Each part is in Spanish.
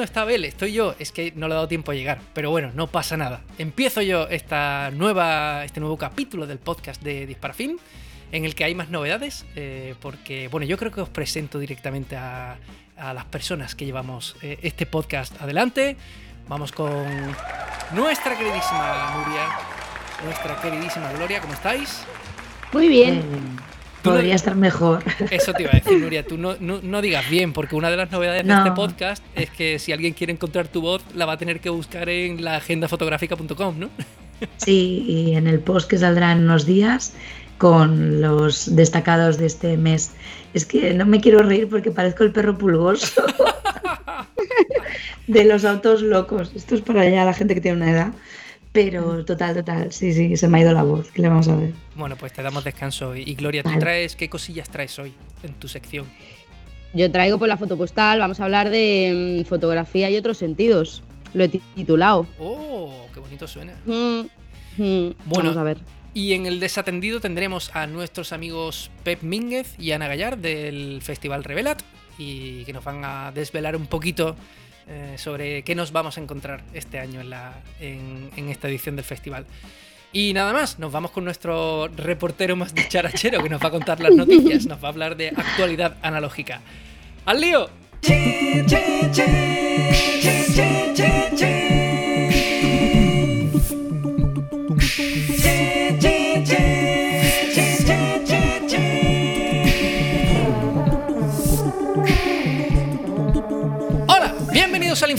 no está Bel, estoy yo, es que no le he dado tiempo a llegar, pero bueno, no pasa nada. Empiezo yo esta nueva, este nuevo capítulo del podcast de Disparafilm, en el que hay más novedades, eh, porque bueno, yo creo que os presento directamente a, a las personas que llevamos eh, este podcast adelante. Vamos con nuestra queridísima Nuria, nuestra queridísima Gloria, ¿cómo estáis? Muy bien. Podría estar mejor. Eso te iba a decir, Nuria. Tú no, no, no digas bien, porque una de las novedades de este podcast es que si alguien quiere encontrar tu voz, la va a tener que buscar en la agendafotográfica.com, ¿no? Sí, y en el post que saldrá en unos días con los destacados de este mes. Es que no me quiero reír porque parezco el perro pulgoso de los autos locos. Esto es para allá la gente que tiene una edad. Pero total, total, sí, sí, se me ha ido la voz, ¿qué le vamos a ver? Bueno, pues te damos descanso. Y Gloria, ¿tú traes qué cosillas traes hoy en tu sección? Yo traigo por la foto postal, vamos a hablar de mm, fotografía y otros sentidos. Lo he titulado. ¡Oh! ¡Qué bonito suena! Mm, mm, bueno, vamos a ver. Y en el desatendido tendremos a nuestros amigos Pep Mínguez y Ana Gallar del Festival Revelat y que nos van a desvelar un poquito eh, sobre qué nos vamos a encontrar este año en, la, en, esta edición del festival. Y nada más, nos vamos con nuestro reportero más dicharachero que nos va a contar las noticias, nos va a hablar de actualidad analógica. ¡Al lío!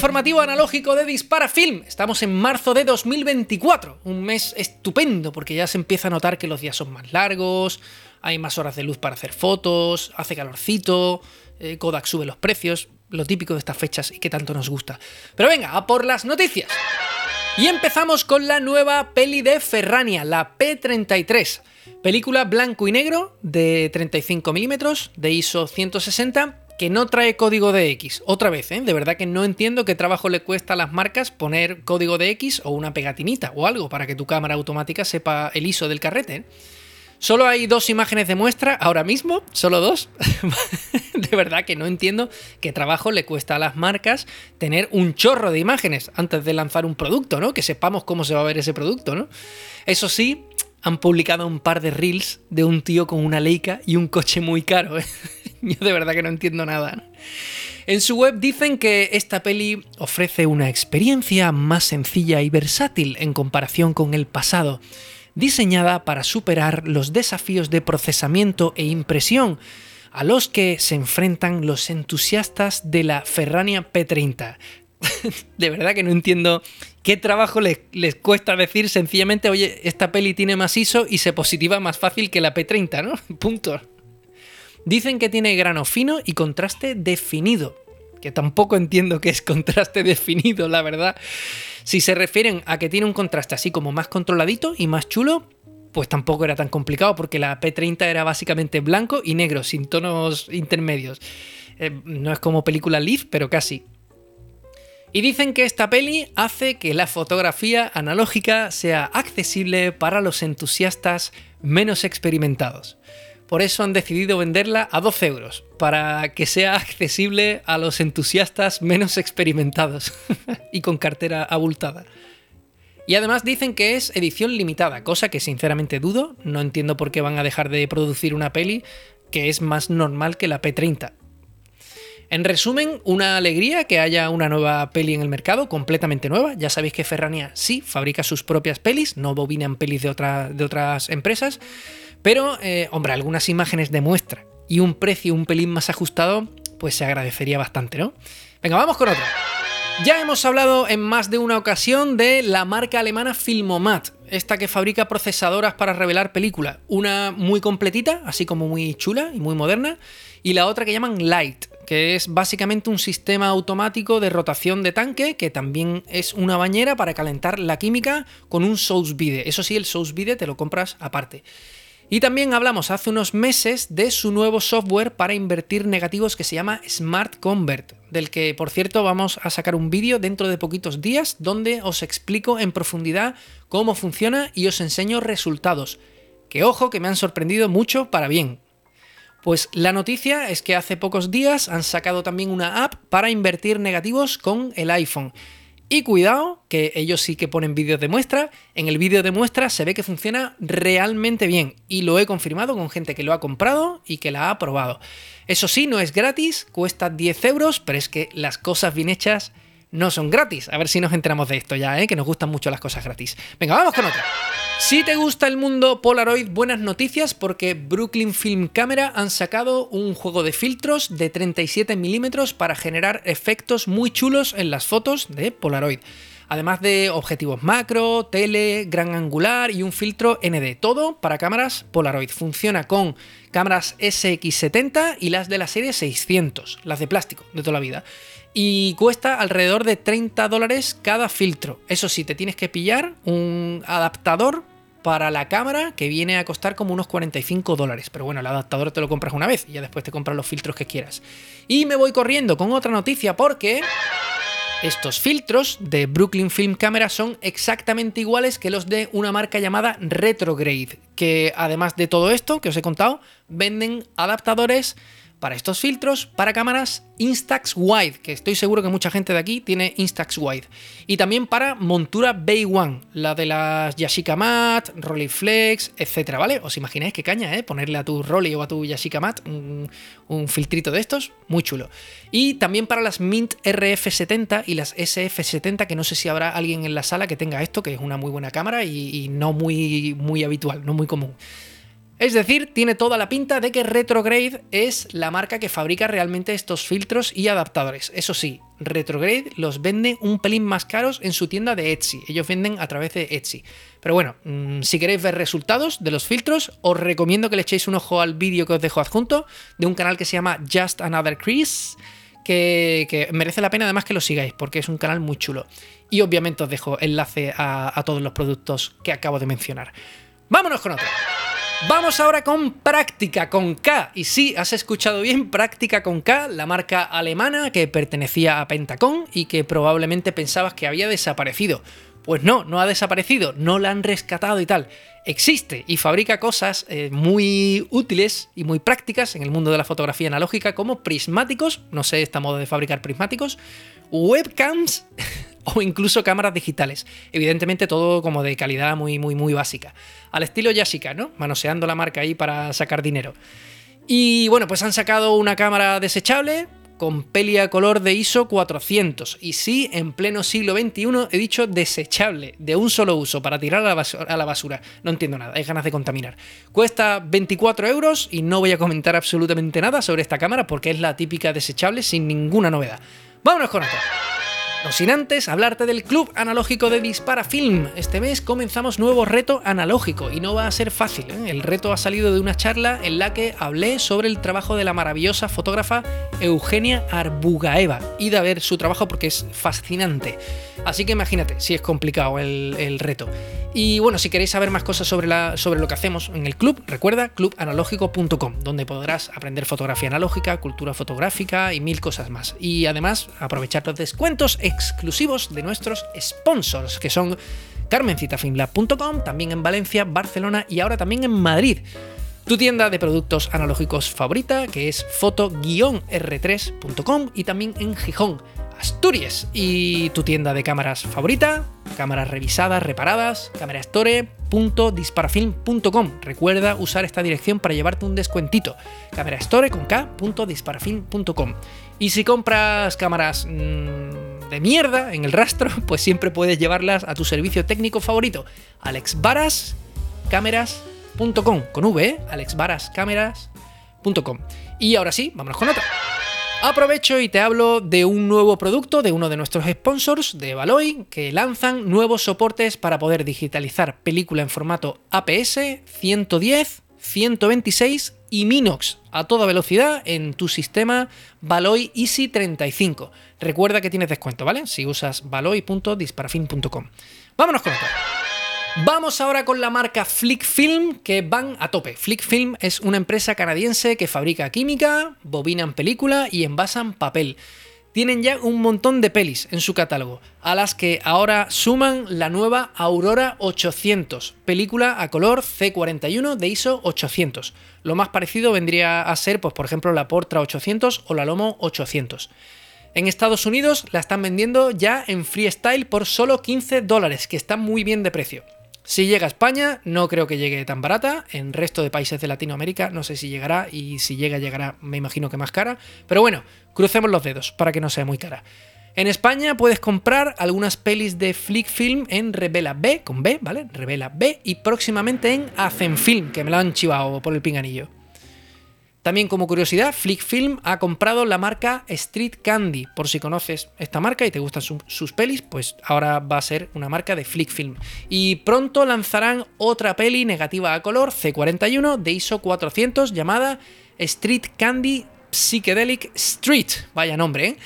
Informativo analógico de Dispara Film. Estamos en marzo de 2024, un mes estupendo porque ya se empieza a notar que los días son más largos, hay más horas de luz para hacer fotos, hace calorcito, eh, Kodak sube los precios, lo típico de estas fechas y que tanto nos gusta. Pero venga, a por las noticias. Y empezamos con la nueva peli de Ferrania, la P33. Película blanco y negro de 35 milímetros, de ISO 160 que no trae código de X. Otra vez, ¿eh? de verdad que no entiendo qué trabajo le cuesta a las marcas poner código de X o una pegatinita o algo para que tu cámara automática sepa el ISO del carrete. ¿eh? Solo hay dos imágenes de muestra ahora mismo, solo dos. de verdad que no entiendo qué trabajo le cuesta a las marcas tener un chorro de imágenes antes de lanzar un producto, ¿no? Que sepamos cómo se va a ver ese producto, ¿no? Eso sí, han publicado un par de reels de un tío con una Leica y un coche muy caro. ¿eh? Yo de verdad que no entiendo nada. En su web dicen que esta peli ofrece una experiencia más sencilla y versátil en comparación con el pasado, diseñada para superar los desafíos de procesamiento e impresión a los que se enfrentan los entusiastas de la Ferrania P30. de verdad que no entiendo qué trabajo les, cuesta decir sencillamente, oye, esta peli tiene más ISO y se positiva más fácil que la P30, ¿no? Punto. Dicen que tiene grano fino y contraste definido. Que tampoco entiendo qué es contraste definido, la verdad. Si se refieren a que tiene un contraste así como más controladito y más chulo, pues tampoco era tan complicado porque la P30 era básicamente blanco y negro, sin tonos intermedios. Eh, no es como película Leaf, pero casi. Y dicen que esta peli hace que la fotografía analógica sea accesible para los entusiastas menos experimentados. Por eso han decidido venderla a 12 euros, para que sea accesible a los entusiastas menos experimentados y con cartera abultada. Y además dicen que es edición limitada, cosa que sinceramente dudo, no entiendo por qué van a dejar de producir una peli que es más normal que la P30. En resumen, una alegría que haya una nueva peli en el mercado, completamente nueva. Ya sabéis que Ferrania sí fabrica sus propias pelis, no bobinan pelis de, de otras empresas. Pero, eh, hombre, algunas imágenes de muestra y un precio un pelín más ajustado, pues se agradecería bastante, ¿no? Venga, vamos con otra. Ya hemos hablado en más de una ocasión de la marca alemana Filmomat, esta que fabrica procesadoras para revelar películas. Una muy completita, así como muy chula y muy moderna, y la otra que llaman Light, que es básicamente un sistema automático de rotación de tanque, que también es una bañera para calentar la química con un Source Vide. Eso sí, el Source Vide te lo compras aparte. Y también hablamos hace unos meses de su nuevo software para invertir negativos que se llama Smart Convert, del que por cierto vamos a sacar un vídeo dentro de poquitos días donde os explico en profundidad cómo funciona y os enseño resultados. Que ojo que me han sorprendido mucho para bien. Pues la noticia es que hace pocos días han sacado también una app para invertir negativos con el iPhone. Y cuidado, que ellos sí que ponen vídeos de muestra. En el vídeo de muestra se ve que funciona realmente bien. Y lo he confirmado con gente que lo ha comprado y que la ha probado. Eso sí, no es gratis, cuesta 10 euros, pero es que las cosas bien hechas no son gratis. A ver si nos enteramos de esto ya, ¿eh? que nos gustan mucho las cosas gratis. Venga, vamos con otra. Si te gusta el mundo Polaroid, buenas noticias porque Brooklyn Film Camera han sacado un juego de filtros de 37 milímetros para generar efectos muy chulos en las fotos de Polaroid. Además de objetivos macro, tele, gran angular y un filtro ND. Todo para cámaras Polaroid. Funciona con cámaras SX70 y las de la serie 600, las de plástico de toda la vida y cuesta alrededor de 30 dólares cada filtro. Eso sí, te tienes que pillar un adaptador para la cámara que viene a costar como unos 45 dólares. Pero bueno, el adaptador te lo compras una vez y ya después te compras los filtros que quieras. Y me voy corriendo con otra noticia porque... Estos filtros de Brooklyn Film Camera son exactamente iguales que los de una marca llamada Retrograde, que además de todo esto que os he contado, venden adaptadores para estos filtros para cámaras Instax Wide, que estoy seguro que mucha gente de aquí tiene Instax Wide. Y también para montura Bay One, la de las Yashica Mat, Rolleiflex, etcétera, ¿vale? Os imagináis qué caña, ¿eh? Ponerle a tu Rolly o a tu Yashica Mat un, filtrito de estos, muy chulo. Y también para las Mint RF70 y las SF70, que no sé si habrá alguien en la sala que tenga esto, que es una muy buena cámara y, y no muy, muy habitual, no muy común. Es decir, tiene toda la pinta de que Retrograde es la marca que fabrica realmente estos filtros y adaptadores. Eso sí, Retrograde los vende un pelín más caros en su tienda de Etsy. Ellos venden a través de Etsy. Pero bueno, mm, si queréis ver resultados de los filtros, os recomiendo que le echéis un ojo al vídeo que os dejo adjunto de un canal que se llama Just Another Crease. Que, merece la pena además que lo sigáis porque es un canal muy chulo. Y obviamente os dejo enlace a, a todos los productos que acabo de mencionar. Vámonos con otro. Vamos ahora con Práctica con K. Y sí, has escuchado bien, Práctica con K, la marca alemana que pertenecía a Pentacon y que probablemente pensabas que había desaparecido. Pues no, no ha desaparecido, no la han rescatado y tal. Existe y fabrica cosas eh, muy útiles y muy prácticas en el mundo de la fotografía analógica como prismáticos, no sé esta moda de fabricar prismáticos, webcams o incluso cámaras digitales. Evidentemente todo como de calidad muy, muy, muy básica. Al estilo Yashica, ¿no? Manoseando la marca ahí para sacar dinero. Y bueno, pues han sacado una cámara desechable con pelia color de ISO 400. Y sí, en pleno siglo XXI he dicho desechable, de un solo uso, para tirar a la, basura, a la basura. No entiendo nada, hay ganas de contaminar. Cuesta 24 euros y no voy a comentar absolutamente nada sobre esta cámara porque es la típica desechable sin ninguna novedad. Vámonos con esto. No sin antes hablarte del Club Analógico de Dispara Film. Este mes comenzamos nuevo reto analógico y no va a ser fácil. ¿eh? El reto ha salido de una charla en la que hablé sobre el trabajo de la maravillosa fotógrafa Eugenia Arbugaeva. Id a ver su trabajo porque es fascinante. Así que imagínate si es complicado el, reto. Y bueno, si queréis saber más cosas sobre, sobre lo que hacemos en el club, recuerda clubanalógico.com, donde podrás aprender fotografía analógica, cultura fotográfica y mil cosas más. Y además aprovechar los descuentos exclusivos de nuestros sponsors, que son carmencitafilmlab.com, también en Valencia, Barcelona y ahora también en Madrid. Tu tienda de productos analógicos favorita, que es foto-r3.com y también en Gijón Asturias. Y tu tienda de cámaras favorita, cámaras revisadas, reparadas, camerastore.disparafilm.com. Recuerda usar esta dirección para llevarte un descuentito. Camerastore con K.disparafilm.com. Y si compras cámaras mmm, de mierda en el rastro, pues siempre puedes llevarlas a tu servicio técnico favorito, alexvarascameras.com. Con V, ¿eh? alexvarascameras.com. Y ahora sí, vámonos con otra. Aprovecho y te hablo de un nuevo producto de uno de nuestros sponsors, de Valoy, que lanzan nuevos soportes para poder digitalizar película en formato APS 110, 126 y Minox a toda velocidad en tu sistema Valoy Easy 35. Recuerda que tienes descuento, ¿vale? Si usas valoy.disparafin.com. Vámonos con esto. Vamos ahora con la marca Flickfilm que van a tope. Flickfilm es una empresa canadiense que fabrica química, bobinan película y envasan papel. tienen ya un montón de pelis en su catálogo, a las que ahora suman la nueva Aurora 800, película a color C41 de ISO 800. Lo más parecido vendría a ser, pues por ejemplo, la Portra 800 o la Lomo 800. En Estados Unidos la están vendiendo ya en freestyle por solo 15 dólares, que está muy bien de precio. Si llega a España, no creo que llegue tan barata. En resto de países de Latinoamérica no sé si llegará y si llega llegará me imagino que más cara. Pero bueno, crucemos los dedos para que no sea muy cara. En España puedes comprar algunas pelis de Flick Film en Revela B, con B, ¿vale? Revela B y próximamente en Film, que me lo han chivado por el pinganillo. También como curiosidad, Flick Film ha comprado la marca Street Candy. Por si conoces esta marca y te gustan sus pelis, pues ahora va a ser una marca de Flick Film. Y pronto lanzarán otra peli negativa a color C41 de ISO 400 llamada Street Candy Psychedelic Street. Vaya nombre, ¿eh?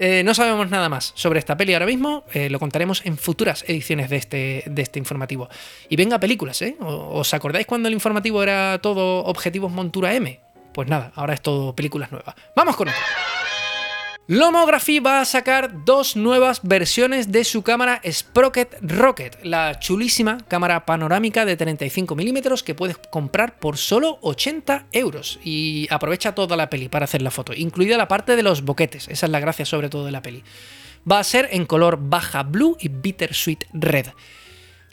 ¿eh? no sabemos nada más sobre esta peli ahora mismo, eh, lo contaremos en futuras ediciones de este, de este informativo. Y venga películas, ¿eh? ¿Os acordáis cuando el informativo era todo objetivos montura M? Pues nada, ahora es todo películas nuevas. Vamos con otro. Lomography va a sacar dos nuevas versiones de su cámara Sprocket Rocket, la chulísima cámara panorámica de 35 milímetros que puedes comprar por solo 80 euros. Y aprovecha toda la peli para hacer la foto, incluida la parte de los boquetes, esa es la gracia sobre todo de la peli. Va a ser en color baja blue y bittersweet red.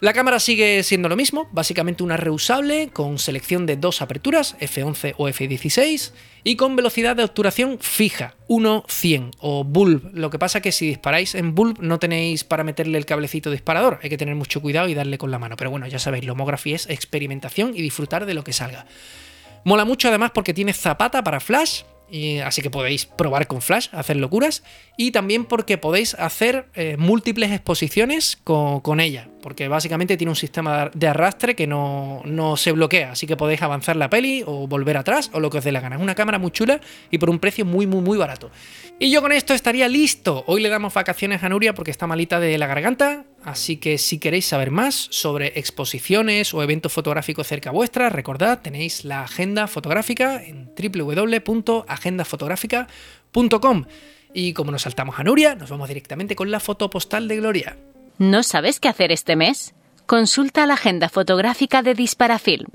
La cámara sigue siendo lo mismo, básicamente una reusable con selección de dos aperturas, f11 o f16, y con velocidad de obturación fija, 1.100 o bulb. Lo que pasa que si disparáis en bulb no tenéis para meterle el cablecito disparador, hay que tener mucho cuidado y darle con la mano. Pero bueno, ya sabéis, Lomography es experimentación y disfrutar de lo que salga. Mola mucho además porque tiene zapata para flash, así que podéis probar con Flash, hacer locuras. Y también porque podéis hacer eh, múltiples exposiciones con, ella. Porque básicamente tiene un sistema de arrastre que no, no, se bloquea. Así que podéis avanzar la peli o volver atrás o lo que os dé la gana. Es una cámara muy chula y por un precio muy, muy, muy barato. Y yo con esto estaría listo. Hoy le damos vacaciones a Nuria porque está malita de la garganta. Así que si queréis saber más sobre exposiciones o eventos fotográficos cerca vuestra, recordad, tenéis la agenda fotográfica en www.agendafotográfica.com. Y como nos saltamos a Nuria, nos vamos directamente con la foto postal de Gloria. ¿No sabes qué hacer este mes? Consulta la agenda fotográfica de Disparafilm.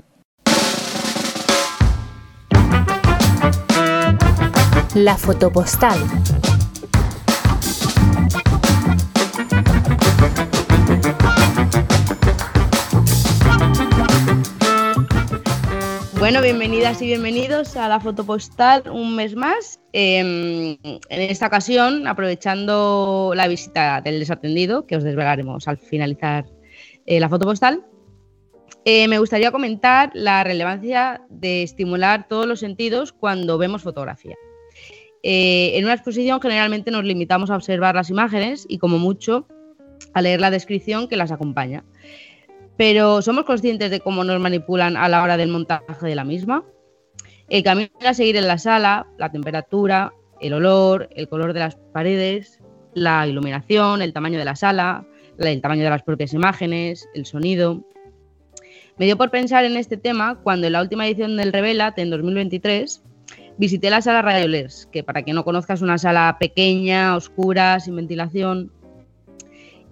La fotopostal. Bueno, bienvenidas y bienvenidos a la foto postal un mes más. Em, en esta ocasión, aprovechando la visita del desatendido, que os desvelaremos al finalizar eh, la foto postal, eh, me gustaría comentar la relevancia de estimular todos los sentidos cuando vemos fotografía. Eh, en una exposición generalmente nos limitamos a observar las imágenes y como mucho a leer la descripción que las acompaña. Pero ¿somos conscientes de cómo nos manipulan a la hora del montaje de la misma? El camino a seguir en la sala, la temperatura, el olor, el color de las paredes, la iluminación, el tamaño de la sala, el tamaño de las propias imágenes, el sonido. Me dio por pensar en este tema cuando en la última edición del Revelat, en 2023, visité la sala Radiolers, que para quien no conozca es una sala pequeña, oscura, sin ventilación.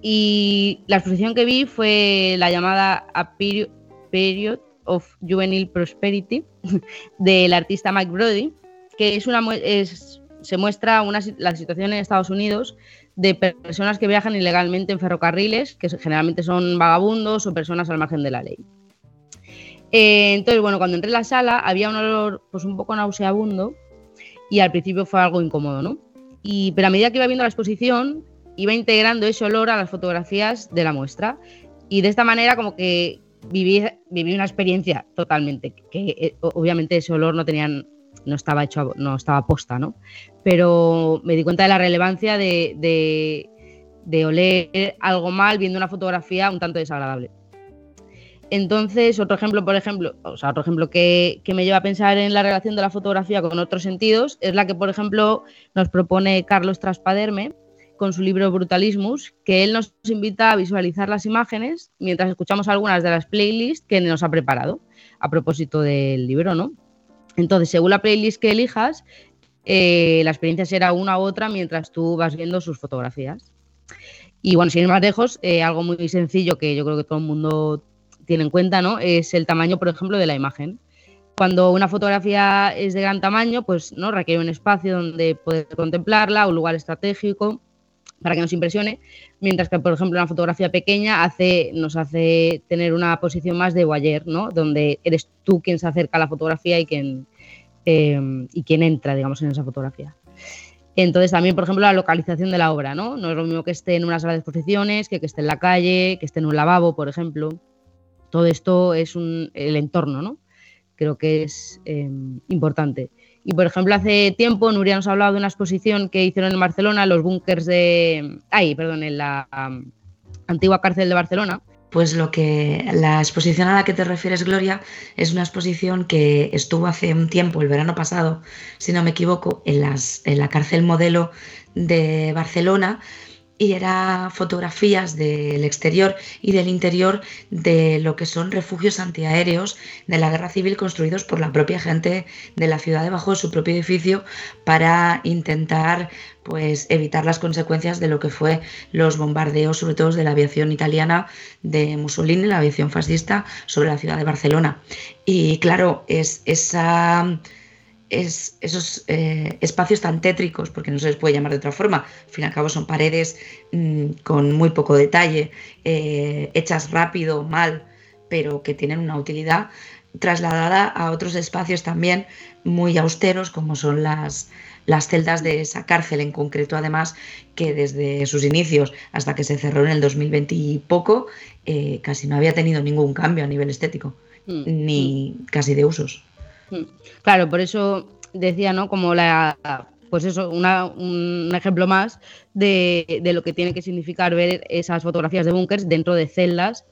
Y la exposición que vi fue la llamada A Period, of Juvenile Prosperity del artista Mike Brody, que es una, se muestra una, la situación en Estados Unidos de personas que viajan ilegalmente en ferrocarriles, que generalmente son vagabundos o personas al margen de la ley. Eh, entonces, bueno, cuando entré en la sala había un olor pues un poco nauseabundo y al principio fue algo incómodo, ¿no? Pero a medida que iba viendo la exposición, iba integrando ese olor a las fotografías de la muestra y de esta manera como que viví, viví una experiencia totalmente, que eh, obviamente ese olor no tenían no estaba hecho, no estaba posta, ¿no? Pero me di cuenta de la relevancia de, de, de oler algo mal viendo una fotografía un tanto desagradable. Entonces, otro ejemplo, por ejemplo, o sea, otro ejemplo que, me lleva a pensar en la relación de la fotografía con otros sentidos es la que, por ejemplo, nos propone Carlos Traspaderme con su libro Brutalismus, que él nos invita a visualizar las imágenes mientras escuchamos algunas de las playlists que nos ha preparado a propósito del libro, ¿no? Entonces, según la playlist que elijas, eh, la experiencia será una u otra mientras tú vas viendo sus fotografías. Y bueno, sin ir más lejos, eh, algo muy sencillo que yo creo que todo el mundo tiene en cuenta, ¿no? Es el tamaño, por ejemplo, de la imagen. Cuando una fotografía es de gran tamaño, pues no requiere un espacio donde poder contemplarla, un lugar estratégico para que nos impresione, mientras que, por ejemplo, una fotografía pequeña hace, nos hace tener una posición más de voyeur, ¿no? Donde eres tú quien se acerca a la fotografía y quien, eh, y quien entra, digamos, en esa fotografía. Entonces también, por ejemplo, la localización de la obra, ¿no? No es lo mismo que esté en una sala de exposiciones, que esté en la calle, que esté en un lavabo, por ejemplo. Todo esto es un, el entorno, ¿no? Creo que es eh, importante. Y por ejemplo, hace tiempo Nuria nos ha hablado de una exposición que hicieron en Barcelona, los búnkers de. Ay, perdón, en la um, antigua cárcel de Barcelona. Pues lo que la exposición a la que te refieres, Gloria, es una exposición que estuvo hace un tiempo, el verano pasado, si no me equivoco, en, las, en la cárcel modelo de Barcelona y era fotografías del exterior y del interior de lo que son refugios antiaéreos de la guerra civil construidos por la propia gente de la ciudad debajo de su propio edificio para intentar pues evitar las consecuencias de lo que fue los bombardeos sobre todo de la aviación italiana de Mussolini, la aviación fascista sobre la ciudad de Barcelona. Y claro, es esa es esos eh, espacios tan tétricos, porque no se les puede llamar de otra forma, al fin y al cabo son paredes mmm, con muy poco detalle, eh, hechas rápido, mal, pero que tienen una utilidad trasladada a otros espacios también muy austeros, como son las, las celdas de esa cárcel en concreto, además, que desde sus inicios hasta que se cerró en el 2020 y poco, eh, casi no había tenido ningún cambio a nivel estético, mm. ni mm. casi de usos. Claro, por eso decía, ¿no? Como la, pues eso, una, un ejemplo más de, lo que tiene que significar ver esas fotografías de búnkers dentro de celdas,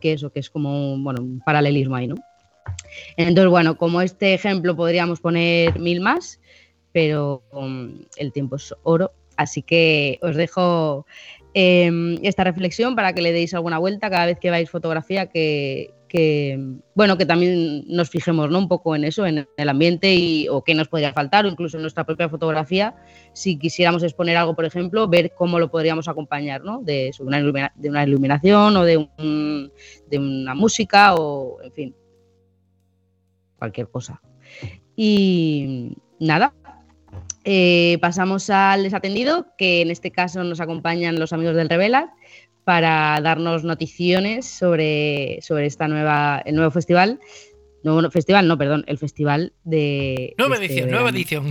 que eso, que es como bueno, un paralelismo ahí, ¿no? Entonces, bueno, como este ejemplo podríamos poner mil más, pero um, el tiempo es oro, así que os dejo eh, esta reflexión para que le deis alguna vuelta cada vez que vais fotografía, que, que bueno que también nos fijemos ¿no? un poco en eso en el ambiente y o qué nos podría faltar o incluso en nuestra propia fotografía si quisiéramos exponer algo por ejemplo ver cómo lo podríamos acompañar ¿no? de, una, iluminación o de una música o en fin cualquier cosa y nada eh, pasamos al desatendido que en este caso nos acompañan los amigos del Revelat para darnos noticiones sobre, sobre esta nueva, el nuevo festival. No, festival, no, perdón, el festival de. Nueva este edición, nueva edición.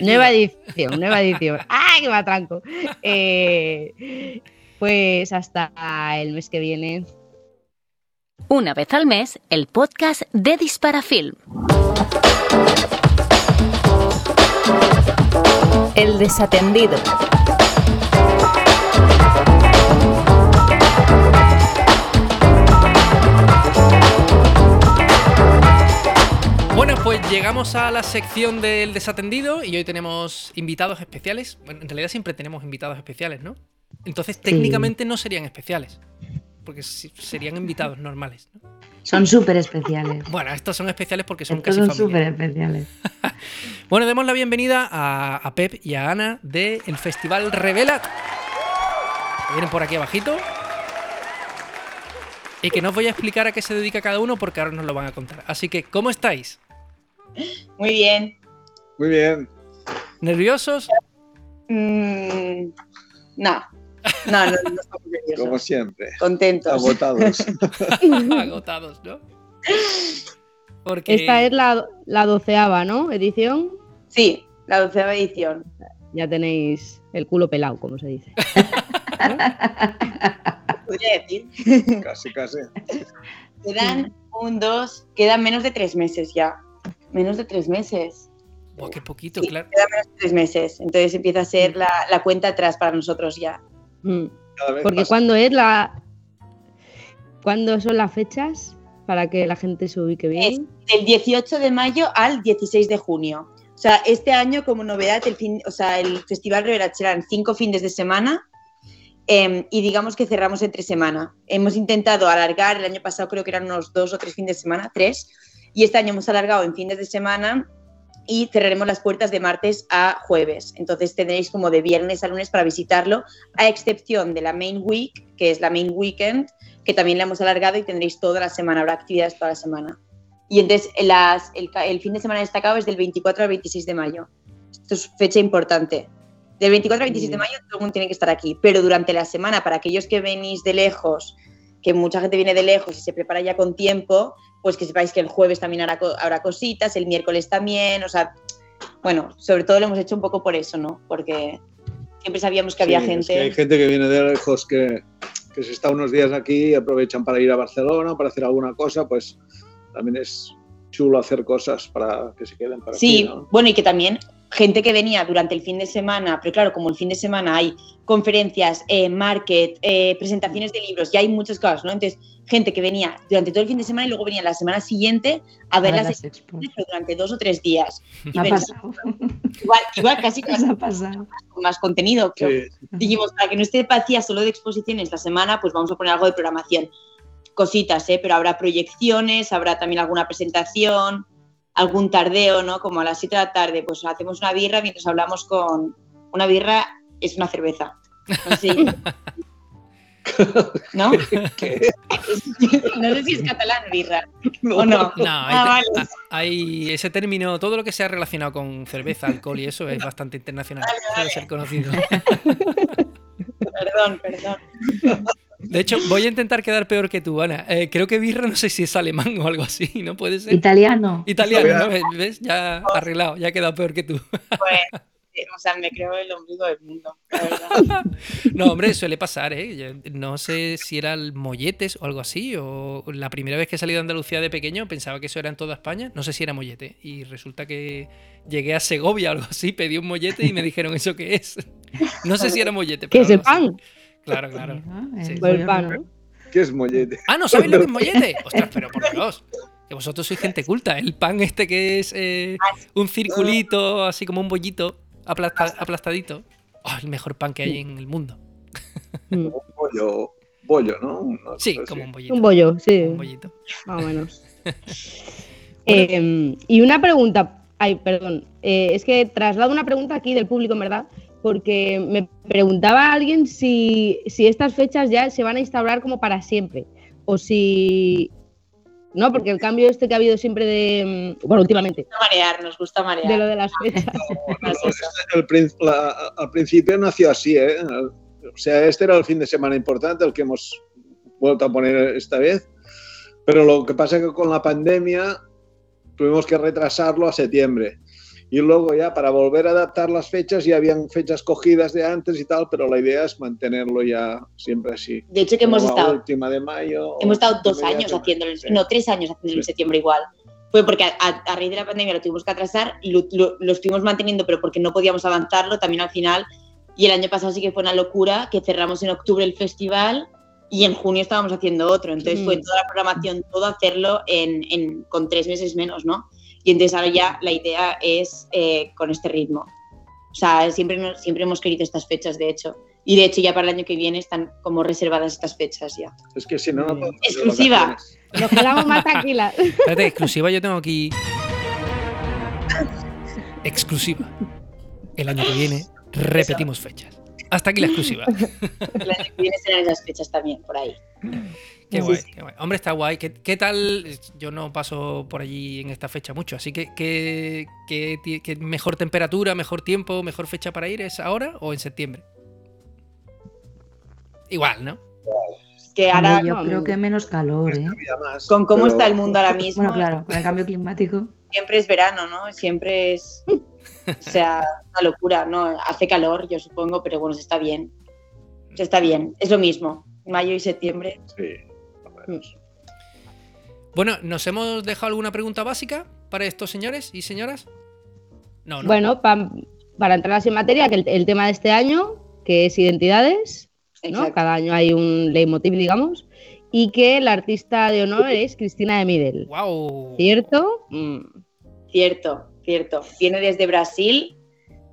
nueva edición, nueva edición. ¡Ah, qué matranco! Eh, pues hasta el mes que viene. Una vez al mes, el podcast de Disparafilm. El desatendido. Bueno, pues llegamos a la sección del desatendido y hoy tenemos invitados especiales. Bueno, en realidad siempre tenemos invitados especiales, ¿no? Entonces técnicamente sí. no serían especiales, porque serían invitados normales, ¿no? Son súper especiales. Bueno, estos son especiales porque son estos casi son súper especiales. bueno, demos la bienvenida a, a, Pep y a Ana del Festival Revelat. Que vienen por aquí abajito. Y que no os voy a explicar a qué se dedica cada uno porque ahora nos lo van a contar. Así que, ¿cómo estáis? Muy bien. Muy bien. ¿Nerviosos? Mm, no. No, no, no estamos nerviosos. Como siempre. Contentos. Agotados. Agotados, ¿no? Porque... Esta es la, la doceava, ¿no? Edición. Sí, la doceava edición. Ya tenéis el culo pelado, como se dice. Podría decir. Casi, casi. Quedan un, dos, quedan menos de tres meses ya. Menos de tres meses. Oh, qué poquito, sí, claro. Queda menos de tres meses. Entonces empieza a ser la, la cuenta atrás para nosotros ya. Mm. Porque cuando es la. ¿Cuándo son las fechas? Para que la gente se ubique bien. Es del 18 de mayo al 16 de junio. O sea, este año, como novedad, el, fin, o sea, el Festival Revelat serán cinco fines de semana eh, y digamos que cerramos entre semana. Hemos intentado alargar, el año pasado creo que eran unos dos o tres fines de semana, tres, y este año hemos alargado en fines de semana y cerraremos las puertas de martes a jueves. Entonces tendréis como de viernes a lunes para visitarlo, a excepción de la Main Week, que es la Main Weekend, que también la hemos alargado y tendréis toda la semana, habrá actividades toda la semana. Y entonces las, el, el fin de semana destacado es del 24 al 26 de mayo. Esto es fecha importante. Del 24 al 26 de mayo todo el mundo tiene que estar aquí, pero durante la semana, para aquellos que venís de lejos, que mucha gente viene de lejos y se prepara ya con tiempo, pues que sepáis que el jueves también habrá, habrá cositas, el miércoles también, o sea, bueno, sobre todo lo hemos hecho un poco por eso, ¿no? Porque siempre sabíamos que había es gente... que hay gente que viene de lejos que, que se está unos días aquí y aprovechan para ir a Barcelona, para hacer alguna cosa, pues también es chulo hacer cosas para que se queden para Sí, aquí, ¿no? bueno, y que también gente que venía durante el fin de semana, pero claro, como el fin de semana hay conferencias, eh, market, eh, presentaciones de libros, ya hay muchas cosas, ¿no? Entonces, gente que venía durante todo el fin de semana y luego venía la semana siguiente a ver Para las las expos. exposiciones, pero durante dos o tres días. Y Ha igual, igual casi Nos ha pasado. con más contenido. pero Sí, dijimos, para que no esté vacía solo de exposiciones la semana, pues vamos a poner algo de programación. Cositas, ¿eh? Pero habrá proyecciones, habrá también alguna presentación, algún tardeo, ¿no? Como a las 7 de la tarde, pues hacemos una birra mientras hablamos con... Una birra es una cerveza. No sé, si- ¿No? no sé si es catalán birra o no. No, Ah, hay, vale. a- hay ese término, todo lo que sea relacionado con cerveza, alcohol y eso es bastante internacional. Vale. ser conocido. Perdón, perdón. De hecho, voy a intentar quedar peor que tú, Ana. Eh, creo que birra no sé si es alemán o algo así, ¿no puede ser? Italiano. Italiano, ¿no? ¿Ves? Ya arreglado, ya he quedado peor que tú. O sea, me creo el ombligo del mundo, la verdad. No, hombre, suele pasar, ¿eh? Yo no sé si era el molletes o algo así, o la primera vez que salí de Andalucía de pequeño pensaba que eso era en toda España, no sé si era mollete, y resulta que llegué a Segovia o algo así, pedí un mollete y me dijeron eso qué es. No sé si era mollete. ¿Qué pero es el pan? Claro, claro. Ah, Sí. el pan. ¿Qué es mollete? Ah, ¿no sabéis lo que es mollete? Ostras, pero por Dios. Que vosotros sois gente culta. El pan este que es eh, un circulito, así como un bollito aplasta- aplastadito. Oh, el mejor pan que hay en el mundo. Mm. Un bollo, bollo, ¿no? Una Sí, como así. un bollito. Un bollo, sí. Un bollito. Más o menos. Eh, y una pregunta, ay, perdón, eh, es que traslado una pregunta aquí del público, en verdad, porque me preguntaba alguien si, si estas fechas ya se van a instaurar como para siempre, o si... No, porque el cambio este que ha habido siempre de... mm, Bueno, últimamente, Nos gusta marear, nos gusta marear. de lo de las fechas. No eso. El la- al principio nació así, ¿eh? O sea, este era el fin de semana importante, el que hemos vuelto a poner esta vez. Pero lo que pasa es que con la pandemia tuvimos que retrasarlo a septiembre. Y luego ya para volver a adaptar las fechas ya habían fechas cogidas de antes y tal, pero la idea es mantenerlo ya siempre así. De hecho, que hemos estado, última de mayo. hemos estado dos años haciéndolo, sí. no, tres años haciéndolo en Sí. septiembre igual. Fue porque a, a- a raíz de la pandemia lo tuvimos que atrasar, lo, lo- lo estuvimos manteniendo, pero porque no podíamos avanzarlo también al final. Y el año pasado sí que fue una locura, que cerramos en octubre el festival y en junio estábamos haciendo otro. Entonces Mm. fue toda la programación, todo hacerlo en, en- con tres meses menos, ¿no? Y entonces ahora ya la idea es eh, con este ritmo. O sea, siempre, siempre hemos querido estas fechas, de hecho. Y de hecho ya para el año que viene están como reservadas estas fechas ya. Es que si no, no Exclusiva. Nos quedamos más tranquilas. Espérate, exclusiva yo tengo aquí. Exclusiva. El año que viene repetimos fechas. Hasta aquí la exclusiva. El año que viene serán esas fechas también, por ahí. Qué Sí, guay, sí. qué guay. Hombre, está guay. ¿Qué, qué tal? Yo no paso por allí en esta fecha mucho, así que ¿qué, qué ti- qué mejor temperatura, mejor tiempo, mejor fecha para ir es ahora o en septiembre? Igual, ¿no? Que ahora, yo no, creo que menos calor, ¿eh? Más, con cómo pero- está el mundo ahora mismo, Bueno, claro, con el cambio climático. siempre es verano, ¿no? Siempre es. O sea, una locura, ¿no? Hace calor, yo supongo, pero bueno, se está bien. Se está bien. Es lo mismo. Mayo y septiembre. Sí, menos. Bueno, ¿nos hemos dejado alguna pregunta básica para estos señores y señoras? No, no. Bueno, pa- para entrar así en materia, que el, el tema de este año, que es identidades, ¿no? Exacto. Cada año hay un leitmotiv, digamos, y que la artista de honor es Cristina de Midel. ¡Wow! ¿Cierto? Mm. Cierto, cierto. Viene desde Brasil,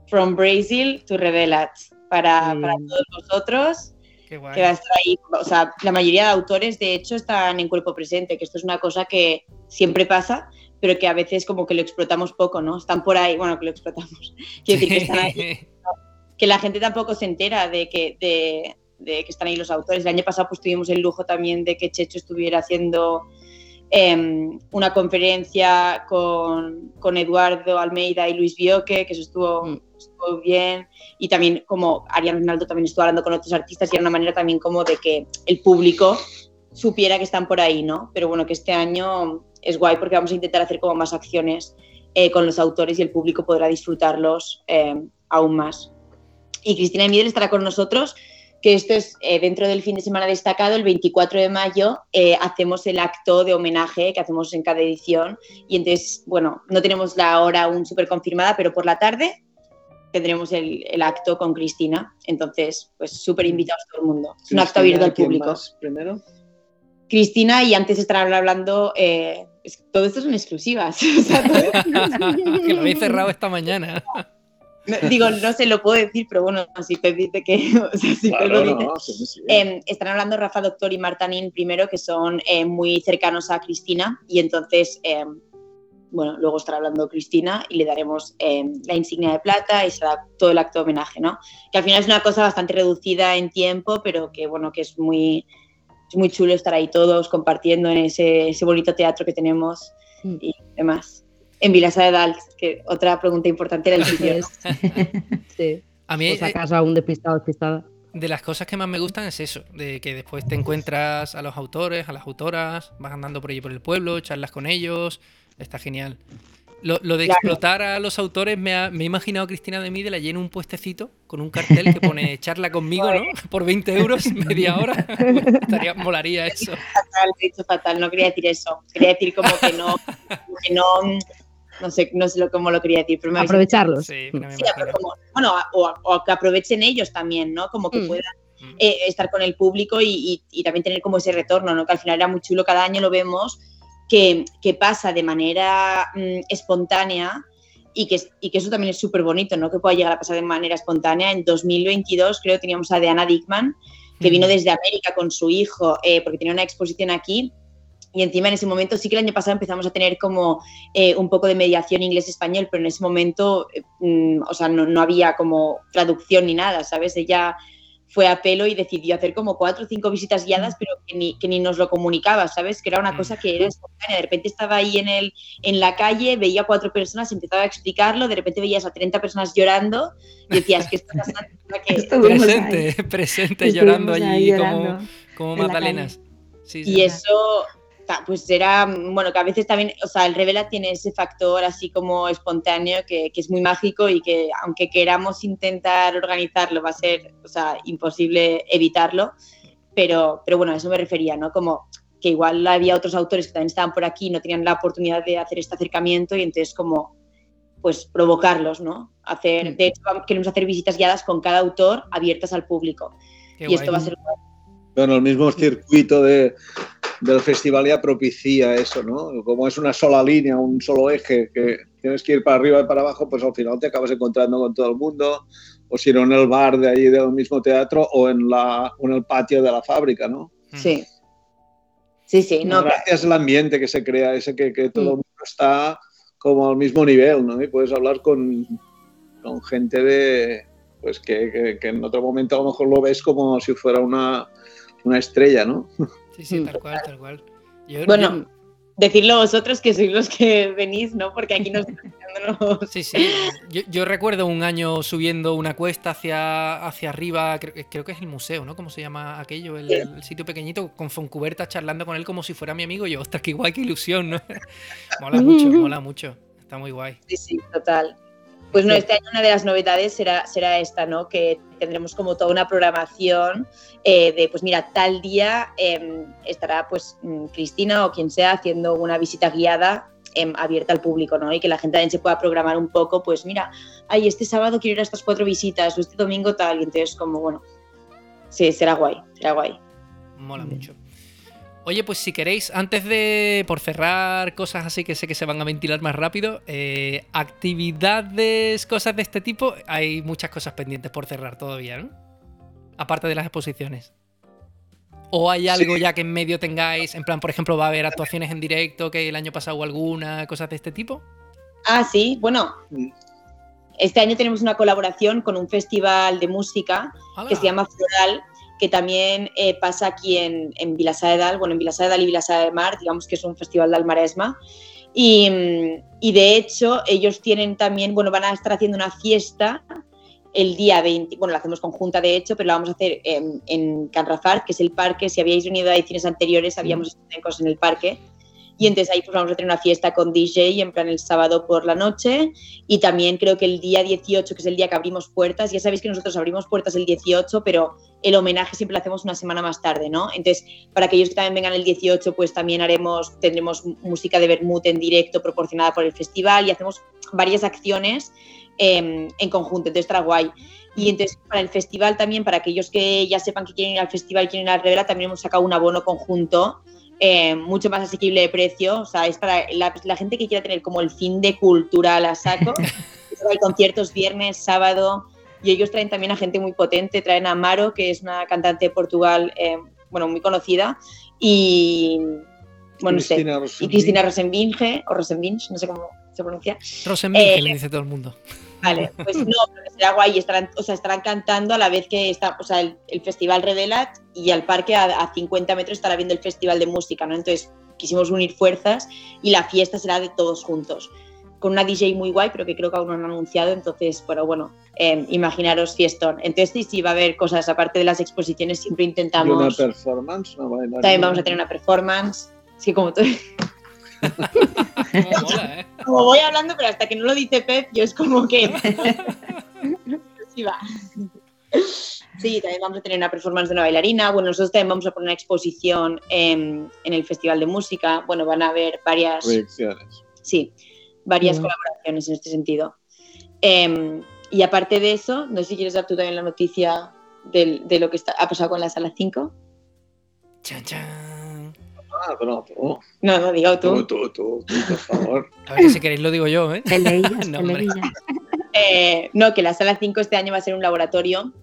from Brazil to Revelat. Para, para todos vosotros. ¡Qué guay! que va a estar ahí. O sea, la mayoría de autores, de hecho, están en cuerpo presente, que esto es una cosa que siempre pasa, pero que a veces como que lo explotamos poco, ¿no? Están por ahí, bueno, que lo explotamos. Quiero decir que están ahí, que la gente tampoco se entera de que, de, de que están ahí los autores. El año pasado pues tuvimos el lujo también de que Checho estuviera haciendo em, una conferencia con, con, Eduardo Almeida y Luis Bioque, que eso estuvo, mm. estuvo, bien. Y también como Ariana Ronaldo también estuvo hablando con otros artistas y era una manera también como de que el público supiera que están por ahí, ¿no? Pero bueno, que este año es guay porque vamos a intentar hacer como más acciones eh, con los autores y el público podrá disfrutarlos eh, aún más. Y Cristina Miedel estará con nosotros, que esto es eh, dentro del fin de semana destacado, el 24 de mayo hacemos el acto de homenaje que hacemos en cada edición y entonces, bueno, no tenemos la hora aún súper confirmada, pero por la tarde tendremos el, el acto con Cristina, entonces, pues súper invitados todo el mundo. Es un acto abierto al público. primero? Cristina y antes estarán hablando, eh, todo esto son exclusivas. que lo habéis cerrado esta mañana. Digo, no se lo puedo decir, pero bueno, si te dice que. O sea, si claro, lo no, sí, sí. Eh, están hablando Rafa Doctor y Martanín primero, que son eh, muy cercanos a Cristina, y entonces, eh, bueno, luego estará hablando Cristina y le daremos la insignia de plata y será todo el acto de homenaje, ¿no? Que al final es una cosa bastante reducida en tiempo, pero que, bueno, que es muy es muy chulo estar ahí todos compartiendo en ese, ese bonito teatro que tenemos mm. y demás. En Vilasa de Dalt, que otra pregunta importante era el sitio. sí. A mí, ¿O acaso a un despistado despistada? De las cosas que más me gustan es eso, de que después te encuentras a los autores, a las autoras, vas andando por allí por el pueblo, charlas con ellos, está genial. Lo, de explotar a los autores, me, he imaginado a Cristina de Mide allí en un puestecito con un cartel que pone charla conmigo, ¿no? Por 20 euros, media hora. Estaría, molaría eso. Fatal, dicho fatal, no quería decir eso. Quería decir como que no, que no, no sé, no sé cómo lo quería decir. Pero Aprovecharlos. Sí, bueno, o, que aprovechen ellos también, ¿no? Como que mm. puedan mm. eh, estar con el público y, y, también tener como ese retorno, ¿no? Que al final era muy chulo, cada año lo vemos que, pasa de manera mm, espontánea y que, y que, eso también es súper bonito, ¿no? Que pueda llegar a pasar de manera espontánea. En 2022 creo que teníamos a Diana Dickman, que vino desde América con su hijo, eh, porque tenía una exposición aquí. Y encima en ese momento sí que el año pasado empezamos a tener como eh, un poco de mediación inglés-español, pero en ese momento, eh, mm, o sea, no, no, había como traducción ni nada, ¿sabes? Ella fue a pelo y decidió hacer como cuatro o cinco visitas guiadas, pero que ni, que ni nos lo comunicaba, ¿sabes? Que era una cosa que era espontánea. De repente estaba ahí en, el, en la calle, veía cuatro personas, empezaba a explicarlo, de repente veías a 30 personas llorando y decías, ¿qué está pasando? presente, presente, llorando allí como, como magdalenas. y eso, pues era, bueno, que a veces también, o sea, el Revela tiene ese factor así como espontáneo que, que, es muy mágico y que aunque queramos intentar organizarlo va a ser, o sea, imposible evitarlo, pero, pero bueno, a eso me refería, ¿no? Como que igual había otros autores que también estaban por aquí y no tenían la oportunidad de hacer este acercamiento y entonces como, pues provocarlos, ¿no? Hacer, mm. de hecho, queremos hacer visitas guiadas con cada autor abiertas al público. y esto va a ser... Bueno, el mismo circuito de, del festival ya propicia eso, ¿no? Como es una sola línea, un solo eje, que tienes que ir para arriba y para abajo, pues al final te acabas encontrando con todo el mundo, o si no en el bar de ahí del mismo teatro o en, la, en el patio de la fábrica, ¿no? Mm. Sí. Sí, sí. No, Gracias al ambiente que se crea, ese que, que todo el mm. mundo está como al mismo nivel, ¿no? Y puedes hablar con, con gente de, pues que, que, que, en otro momento a lo mejor lo ves como si fuera una, una estrella, ¿no? Sí, sí, tal cual, tal cual. bueno, decirlo vosotros que sois los que venís, ¿no? Porque aquí nos Sí, sí. Yo, recuerdo un año subiendo una cuesta hacia, hacia arriba, creo, que es el museo, ¿no? ¿Cómo se llama aquello? El, sitio pequeñito, con Foncuberta charlando con él como si fuera mi amigo. Y yo, ostras, qué guay, qué ilusión, ¿no? mola mucho, mola mucho. Está muy guay. Sí, sí, total. Pues no, este año una de las novedades será, será esta, ¿no? Que tendremos como toda una programación eh, de, pues mira, tal día em, estará pues mm, Cristina o quien sea haciendo una visita guiada em, abierta al público, ¿no? Y que la gente también se pueda programar un poco, pues mira, ay, este sábado quiero ir a estas cuatro visitas, o este domingo tal, y entonces como, bueno, sí, será guay, será guay. Mola mucho. Oye, pues si queréis, antes de, por cerrar cosas así que sé que se van a ventilar más rápido, eh, actividades, cosas de este tipo, hay muchas cosas pendientes por cerrar todavía, ¿no? Aparte de las exposiciones. ¿O hay algo ya que en medio tengáis? En plan, por ejemplo, ¿va a haber actuaciones en directo que el año pasado hubo alguna, cosas de este tipo? Ah, sí, bueno. Este año tenemos una colaboración con un festival de música que se llama Floral, que también eh, pasa aquí en, en Vilassar de Dalt, bueno, en Vilassar de Dalt y Vilassar de Mar, digamos que es un festival del Maresma. Y, mm, y de hecho, ellos tienen también, bueno, van a estar haciendo una fiesta el día 20, bueno, la hacemos conjunta de hecho, pero la vamos a hacer en, en Can Rafart, que es el parque. Si habíais venido a ediciones anteriores, habíamos estado cosas en el parque. Y entonces ahí pues vamos a tener una fiesta con DJ en plan el sábado por la noche y también creo que el día 18, que es el día que abrimos puertas, ya sabéis que nosotros abrimos puertas el 18, pero el homenaje siempre lo hacemos una semana más tarde, ¿no? Entonces, para aquellos que también vengan el 18, pues también haremos, tendremos música de Bermud en directo proporcionada por el festival y hacemos varias acciones eh, en conjunto, entonces estará guay. Y entonces para el festival también, para aquellos que ya sepan que quieren ir al festival y quieren ir al Revela, también hemos sacado un abono conjunto eh, mucho más asequible de precio. O sea, es para la, la, gente que quiera tener como el fin de cultural a saco. Hay conciertos viernes, sábado. Y ellos traen también a gente muy potente. Traen a Maro, que es una cantante de Portugal, eh, bueno, muy conocida. Y. Bueno, Cristina no sé. Y Cristina Rosenbinge, o Rosenbinge, no sé cómo se pronuncia. Rosenbinge, eh, le dice todo el mundo. Vale, pues no, pero será guay. Estarán, o sea, estarán cantando a la vez que está, o sea, el, el Festival Revelat y al parque a, a, 50 metros estará viendo el Festival de Música, ¿no? Entonces quisimos unir fuerzas y la fiesta será de todos juntos. Con una DJ muy guay, pero que creo que aún no han anunciado, entonces, pero bueno, eh, imaginaros fiestón. Entonces sí, sí va a haber cosas, aparte de las exposiciones, siempre intentamos... ¿Y una performance? No, vale, también vamos a tener una performance. Sí, como tú... Como, mola, ¿eh? como voy hablando, pero hasta que no lo dice Pep, yo es como que. sí, va. Sí, también vamos a tener una performance de una bailarina. Bueno, nosotros también vamos a poner una exposición en, en el Festival de Música. Bueno, van a haber varias. Proyecciones. Sí, varias mm. colaboraciones en este sentido. Eh, y aparte de eso, no sé si quieres dar tú también la noticia de, de lo que está, ha pasado con la sala 5. Chan, chan. Ah, no, tú. No, no, digo tú. Tú, tú, tú, tú por favor. A ver, si queréis lo digo yo, ¿eh? Peleillas, No, hombre. peleillas. Eh, no, que la sala 5 este año va a ser un laboratorio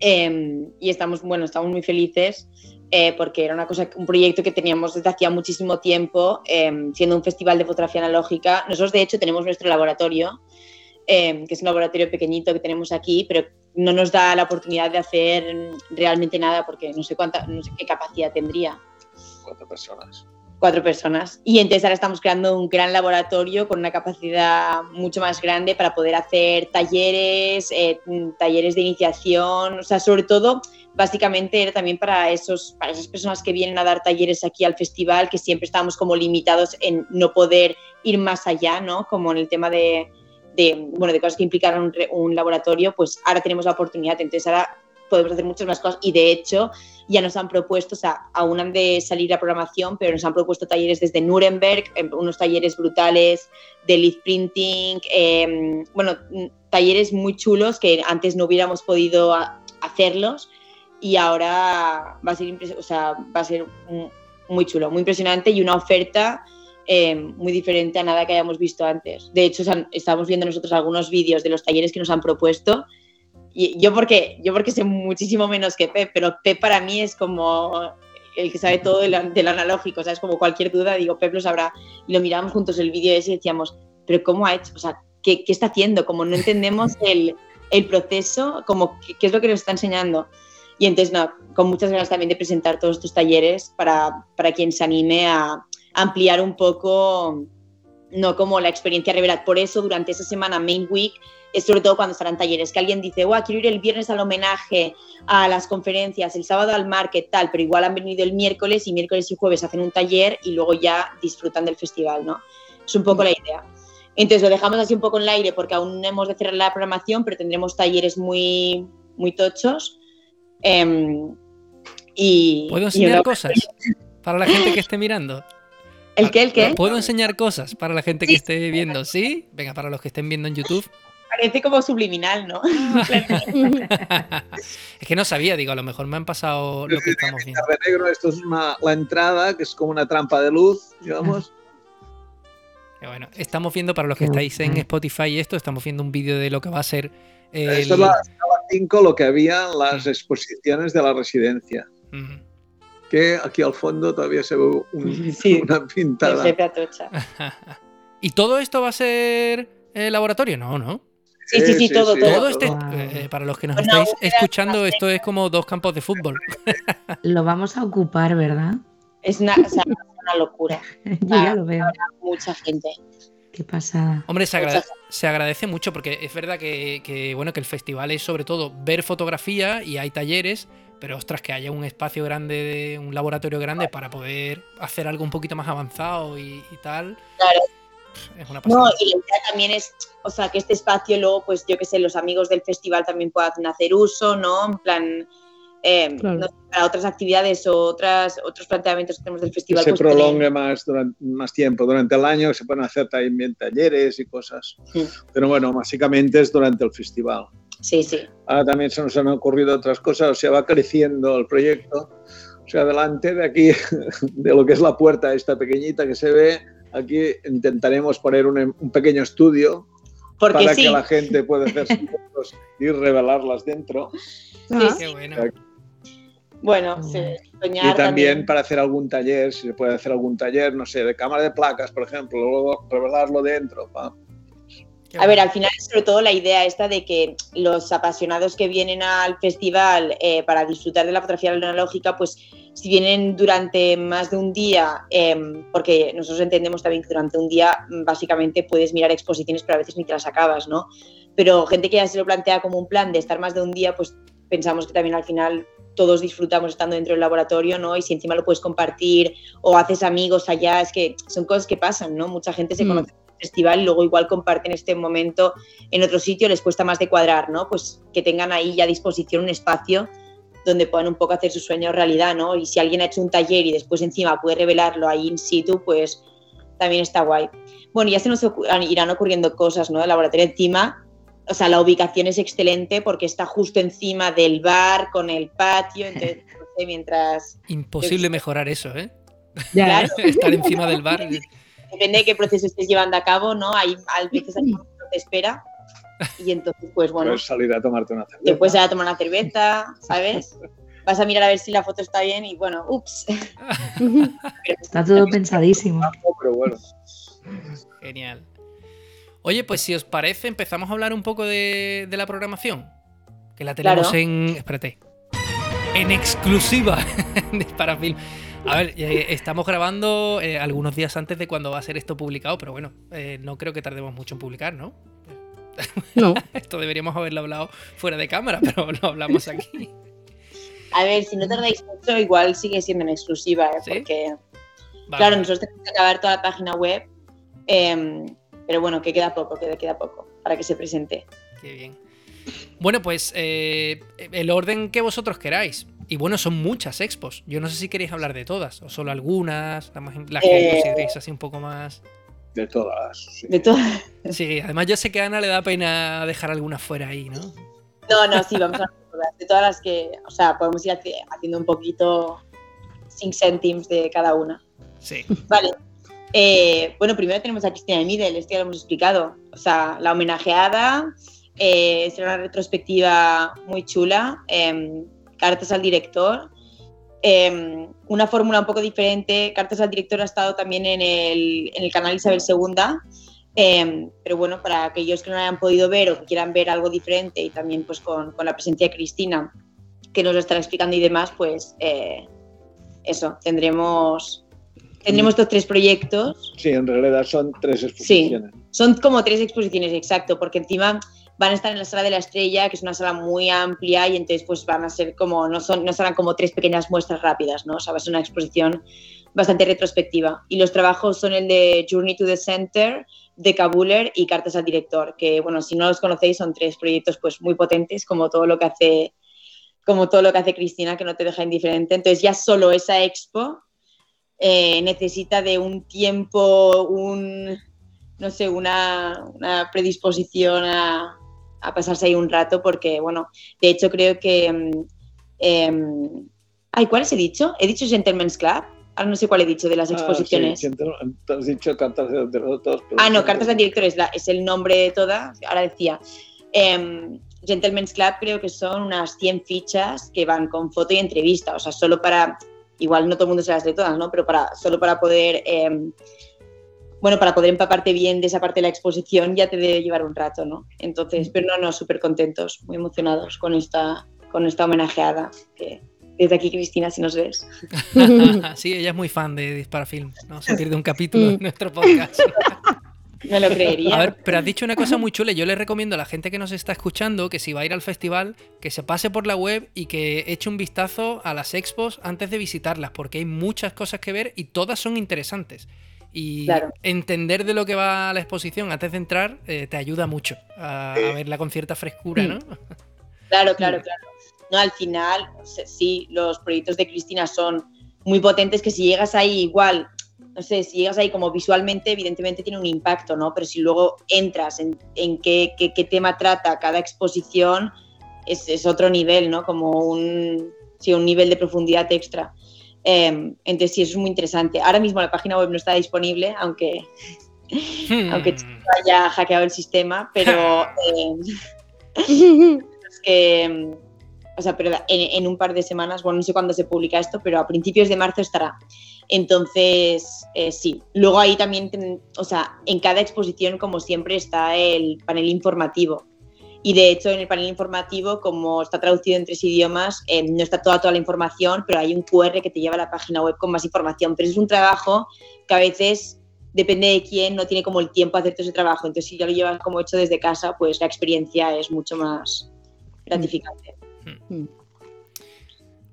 eh, y estamos, bueno, estamos muy felices eh, porque era una cosa, un proyecto que teníamos desde hacía muchísimo tiempo, eh, siendo un festival de fotografía analógica. Nosotros, de hecho, tenemos nuestro laboratorio, eh, que es un laboratorio pequeñito que tenemos aquí, pero no nos da la oportunidad de hacer realmente nada porque no sé, cuánta, no sé qué capacidad tendría. Cuatro personas. cuatro personas. Y entonces ahora estamos creando un gran laboratorio con una capacidad mucho más grande para poder hacer talleres, eh, talleres de iniciación, o sea, sobre todo, básicamente era también para, esos, para esas personas que vienen a dar talleres aquí al festival, que siempre estábamos como limitados en no poder ir más allá, ¿no? Como en el tema de, bueno, de cosas que implicaran un, un laboratorio, pues ahora tenemos la oportunidad, entonces ahora podemos hacer muchas más cosas y de hecho ya nos han propuesto, o sea, aún han de salir la programación, pero nos han propuesto talleres desde Nuremberg, eh, unos talleres brutales de lead printing, eh, bueno, talleres muy chulos que antes no hubiéramos podido hacerlos y ahora va a ser, o sea, va a ser muy chulo, muy impresionante y una oferta eh, muy diferente a nada que hayamos visto antes. De hecho, estamos viendo nosotros algunos vídeos de los talleres que nos han propuesto yo porque, yo porque sé muchísimo menos que Pep, pero Pep para mí es como el que sabe todo del, del analógico, o sea, es como cualquier duda, digo, Pep lo sabrá. Y lo mirábamos juntos el vídeo ese y decíamos, pero ¿cómo ha hecho? O sea, ¿qué, qué está haciendo? Como no entendemos el, el proceso, como qué, es lo que nos está enseñando. Y entonces, no, con muchas ganas también de presentar todos estos talleres para, para quien se anime a ampliar un poco, no como la experiencia Revelat. Por eso, durante esa semana Main Week, sobre todo cuando estarán talleres, que alguien dice, wow, quiero ir el viernes al homenaje, a las conferencias, el sábado al market, tal, pero igual han venido el miércoles y miércoles y jueves hacen un taller y luego ya disfrutan del festival, ¿no? Es un poco la idea. Entonces lo dejamos así un poco en el aire porque aún no hemos de cerrar la programación, pero tendremos talleres muy, muy tochos. Eh, y, ¿Puedo enseñar y cosas para la gente que esté mirando? ¿El qué? ¿El qué? ¿Puedo enseñar cosas para la gente que esté viendo? ¿Sí? Venga, para los que estén viendo en YouTube. Parece como subliminal, ¿no? es que no sabía, digo, a lo mejor me han pasado lo que estamos viendo. Negro, esto es una, la entrada, que es como una trampa de luz, digamos. Bueno, estamos viendo, para los que estáis en Spotify y esto, estamos viendo un vídeo de lo que va a ser. El... Esto es la sala 5, lo que había en las exposiciones de la residencia. Mm. que aquí al fondo todavía se ve un- Sí. una pintada. ¿Y todo esto va a ser eh, laboratorio? No, ¿no? Sí, sí, sí, todo, todo. Todo este, Wow. eh, para los que nos estáis escuchando, esto es como dos campos de fútbol. Lo vamos a ocupar, ¿verdad? Es una, o sea, una locura. Yo ya lo veo. Mucha gente. Qué pasada. Hombre, se, se agradece mucho porque es verdad que, que, bueno, que el festival es sobre todo ver fotografía y hay talleres, pero ostras, que haya un espacio grande, de- un laboratorio grande para poder hacer algo un poquito más avanzado y, y tal. Claro. Es una No, pasada. y la idea también es, o sea, que este espacio luego, pues yo que sé, los amigos del festival también puedan hacer uso, ¿no? En plan, eh, Claro. no para otras actividades o otras, otros planteamientos que tenemos del Que festival. se pues, prolongue más, durante, más tiempo. Durante el año se pueden hacer también talleres y cosas. Sí. Pero bueno, básicamente es durante el festival. Sí, sí. Ahora también se nos han ocurrido otras cosas, o sea, va creciendo el proyecto. O sea, delante de aquí, de lo que es la puerta esta pequeñita que se ve, aquí intentaremos poner un, un pequeño estudio Porque para sí, que la gente pueda hacer sus fotos y revelarlas dentro. Ah, Qué bueno. bueno, sí, Y soñar también para hacer algún taller, si se puede hacer algún taller, no sé, de cámara de placas, por ejemplo, luego revelarlo dentro. pa. A ver, al final es sobre todo la idea esta de que los apasionados que vienen al festival eh, para disfrutar de la fotografía analógica, pues si vienen durante más de un día, em, porque nosotros entendemos también que durante un día mm, básicamente puedes mirar exposiciones, pero a veces ni te las acabas, ¿no? Pero gente que ya se lo plantea como un plan de estar más de un día, pues pensamos que también al final todos disfrutamos estando dentro del laboratorio, ¿no? Y si encima lo puedes compartir o haces amigos allá, es que son cosas que pasan, ¿no? Mucha gente se Mm. conoce festival y luego igual comparten este momento en otro sitio, les cuesta más de cuadrar, ¿no? Pues que tengan ahí ya a disposición un espacio donde puedan un poco hacer sus sueños realidad, ¿no? Y si alguien ha hecho un taller y después encima puede revelarlo ahí in situ, pues también está guay. Bueno, ya se nos ocu- irán ocurriendo cosas, ¿no? El laboratorio encima, o sea, la ubicación es excelente porque está justo encima del bar, con el patio, entonces, no sé, mientras... Imposible mejorar eso, ¿eh? ya, Claro. Estar encima del bar. Depende de qué proceso estés llevando a cabo, ¿no? Hay a veces hay no te espera y entonces, pues bueno, Puedes salir a tomarte una te cerveza. puedes ir a tomar una cerveza, ¿sabes? Vas a mirar a ver si la foto está bien y bueno, ups. Está todo pensadísimo. Pero bueno, Genial. Oye, pues si os parece, empezamos a hablar un poco de, de la programación. Que la tenemos Claro. en. Espérate. En exclusiva de Parafilm. A ver, eh, estamos grabando eh, algunos días antes de cuando va a ser esto publicado, pero bueno, eh, no creo que tardemos mucho en publicar, ¿no? no. Esto deberíamos haberlo hablado fuera de cámara, pero lo hablamos aquí. A ver, si no tardáis mucho, igual sigue siendo en exclusiva, ¿eh? ¿Sí? porque, Vale. claro, nosotros tenemos que acabar toda la página web, em, pero bueno, que queda poco, que queda poco para que se presente. Qué bien. Bueno, pues eh, el orden que vosotros queráis. Y bueno, son muchas expos. Yo no sé si queréis hablar de todas o solo algunas, la, más, la que Eh. consideréis así un poco más. de todas. sí. De todo. Sí, además yo sé que a Ana le da pena dejar algunas fuera ahí, ¿no? No, no, sí, vamos a hablar de todas, de todas las que, o sea, podemos ir haci- haciendo un poquito sin céntimos de cada una. Sí. Vale. Eh, bueno, primero tenemos a Cristina de Midel, esto ya lo hemos explicado. O sea, la homenajeada, eh, será una retrospectiva muy chula, em, cartas al director, em, una fórmula un poco diferente. Cartas al director ha estado también en el, en el canal Isabel II, em, pero bueno, para aquellos que no lo hayan podido ver o que quieran ver algo diferente y también pues con, con la presencia de Cristina, que nos lo estará explicando y demás, pues eh, eso, tendremos, tendremos estos tres proyectos. Sí, en realidad son tres exposiciones. Son como tres exposiciones, exacto, porque encima van a estar en la sala de la estrella, que es una sala muy amplia y entonces pues van a ser como, no, son, no serán como tres pequeñas muestras rápidas, ¿no? O sea, va a ser una exposición bastante retrospectiva. Y los trabajos son el de Journey to the Center, de Kabuler y Cartas al Director, que bueno, si no los conocéis son tres proyectos pues muy potentes, como todo lo que hace como todo lo que hace Cristina, que no te deja indiferente. Entonces ya solo esa expo eh, necesita de un tiempo, un, no sé, una, una predisposición a, a, pasarse ahí un rato, porque, bueno, de hecho creo que... Eh, ay, ¿cuáles he dicho? He dicho Gentleman's Club. Ahora no sé cuál he dicho de las exposiciones. Ah, sí, has dicho cartas de director. Ah, no, cartas de director es, el nombre de todas. Ahora decía. Eh, Gentleman's Club creo que son unas 100 fichas que van con foto y entrevista, o sea, solo para igual no todo el mundo se las lee todas, ¿no? Pero para, solo para poder, em, bueno, para poder empaparte bien de esa parte de la exposición ya te debe llevar un rato, ¿no? Entonces, pero no, no, súper contentos, muy emocionados con esta, con esta homenajeada. Que, desde aquí, Cristina, si nos ves. sí, ella es muy fan de Dispara Film, ¿no? Se pierde un capítulo de nuestro podcast. No lo creería. A ver, pero has dicho una cosa muy chula. Yo le recomiendo a la gente que nos está escuchando que si va a ir al festival, que se pase por la web y que eche un vistazo a las expos antes de visitarlas, porque hay muchas cosas que ver y todas son interesantes. Y entender de lo que va la exposición antes de entrar eh, te ayuda mucho a, a, verla con cierta frescura, ¿no? Claro, claro, claro. No, al final, sí, los proyectos de Cristina son muy potentes que si llegas ahí igual no sé, si llegas ahí como visualmente, evidentemente tiene un impacto, ¿no? Pero si luego entras en, qué, tema trata cada exposición, es, otro nivel, ¿no? Como un, sí, un nivel de profundidad extra. Em, entonces sí, eso es muy interesante. Ahora mismo la página web no está disponible, aunque, hmm. aunque haya hackeado el sistema, pero em, es que, em, o sea, pero en, en, un par de semanas, bueno, no sé cuándo se publica esto, pero a principios de marzo estará. Entonces, eh, sí. Luego ahí también, o sea, en cada exposición, como siempre, está el panel informativo. Y de hecho, en el panel informativo, como está traducido en tres idiomas, eh, no está toda, toda la información, pero hay un QR que te lleva a la página web con más información. Pero es un trabajo que a veces depende de quién, no tiene como el tiempo a hacer todo ese trabajo. Entonces, si ya lo llevas como hecho desde casa, pues la experiencia es mucho más gratificante. Hmm.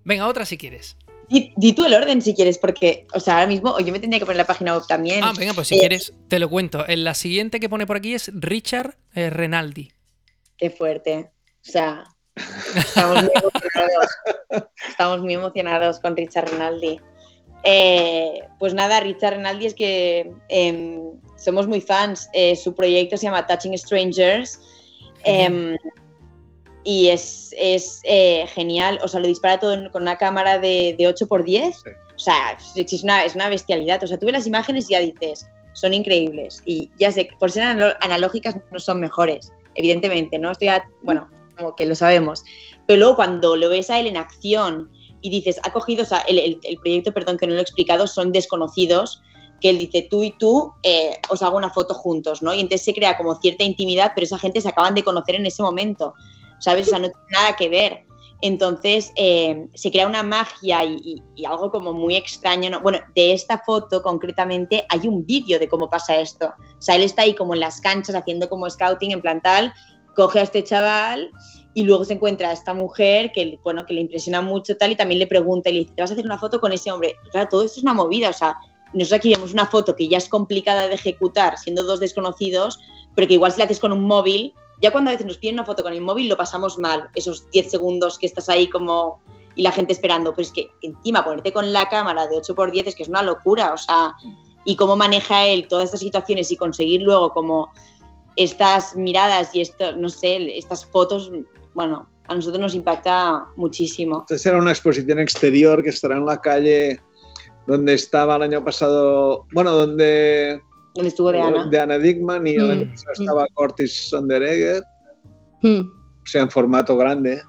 Venga, otra si quieres. Di, tú el orden si quieres, porque, o sea, ahora mismo yo me tendría que poner la página web también. Ah, venga, pues si eh, quieres, te lo cuento. En la siguiente que pone por aquí es Richard eh, Renaldi. Qué fuerte. O sea, estamos muy emocionados. estamos muy emocionados con Richard Renaldi. Eh, pues nada, Richard Renaldi es que em, somos muy fans. su proyecto se llama Touching Strangers y es, es eh, genial, o sea, lo dispara todo con una cámara de, de 8x10, o sea, es una, es una bestialidad, o sea, tú ves las imágenes y ya dices, son increíbles, y ya sé, por ser analógicas no son mejores, evidentemente, ¿no? Estoy, bueno, como que lo sabemos, pero luego cuando lo ves a él en acción y dices, ha cogido, o sea, el, el, proyecto, perdón que no lo he explicado, son desconocidos, que él dice, tú y tú eh, os hago una foto juntos, ¿no? Y entonces se crea como cierta intimidad, pero esa gente se acaban de conocer en ese momento. ¿sabes? O sea, no tiene nada que ver. Entonces eh, se crea una magia y, algo como muy extraño. Bueno, de esta foto concretamente hay un vídeo de cómo pasa esto. O sea, él está ahí como en las canchas haciendo como scouting en plan tal, coge a este chaval y luego se encuentra a esta mujer que, bueno, que le impresiona mucho tal y también le pregunta y le dice, ¿te vas a hacer una foto con ese hombre? Claro, todo esto es una movida, o sea, nosotros aquí vemos una foto que ya es complicada de ejecutar siendo dos desconocidos, pero que igual si la haces con un móvil ya cuando a veces nos piden una foto con el móvil lo pasamos mal, esos 10 segundos que estás ahí como y la gente esperando, pero es que encima ponerte con la cámara de 8x10 es que es una locura, o sea, y cómo maneja él todas estas situaciones y conseguir luego como estas miradas y esto, no sé, estas fotos, bueno, a nosotros nos impacta muchísimo. Esta será una exposición exterior que estará en la calle donde estaba el año pasado, bueno, donde donde estuvo de Ana. De Ana Dickman y donde mm. estaba Cortis Sonderegger. Mm. O sea, en formato grande.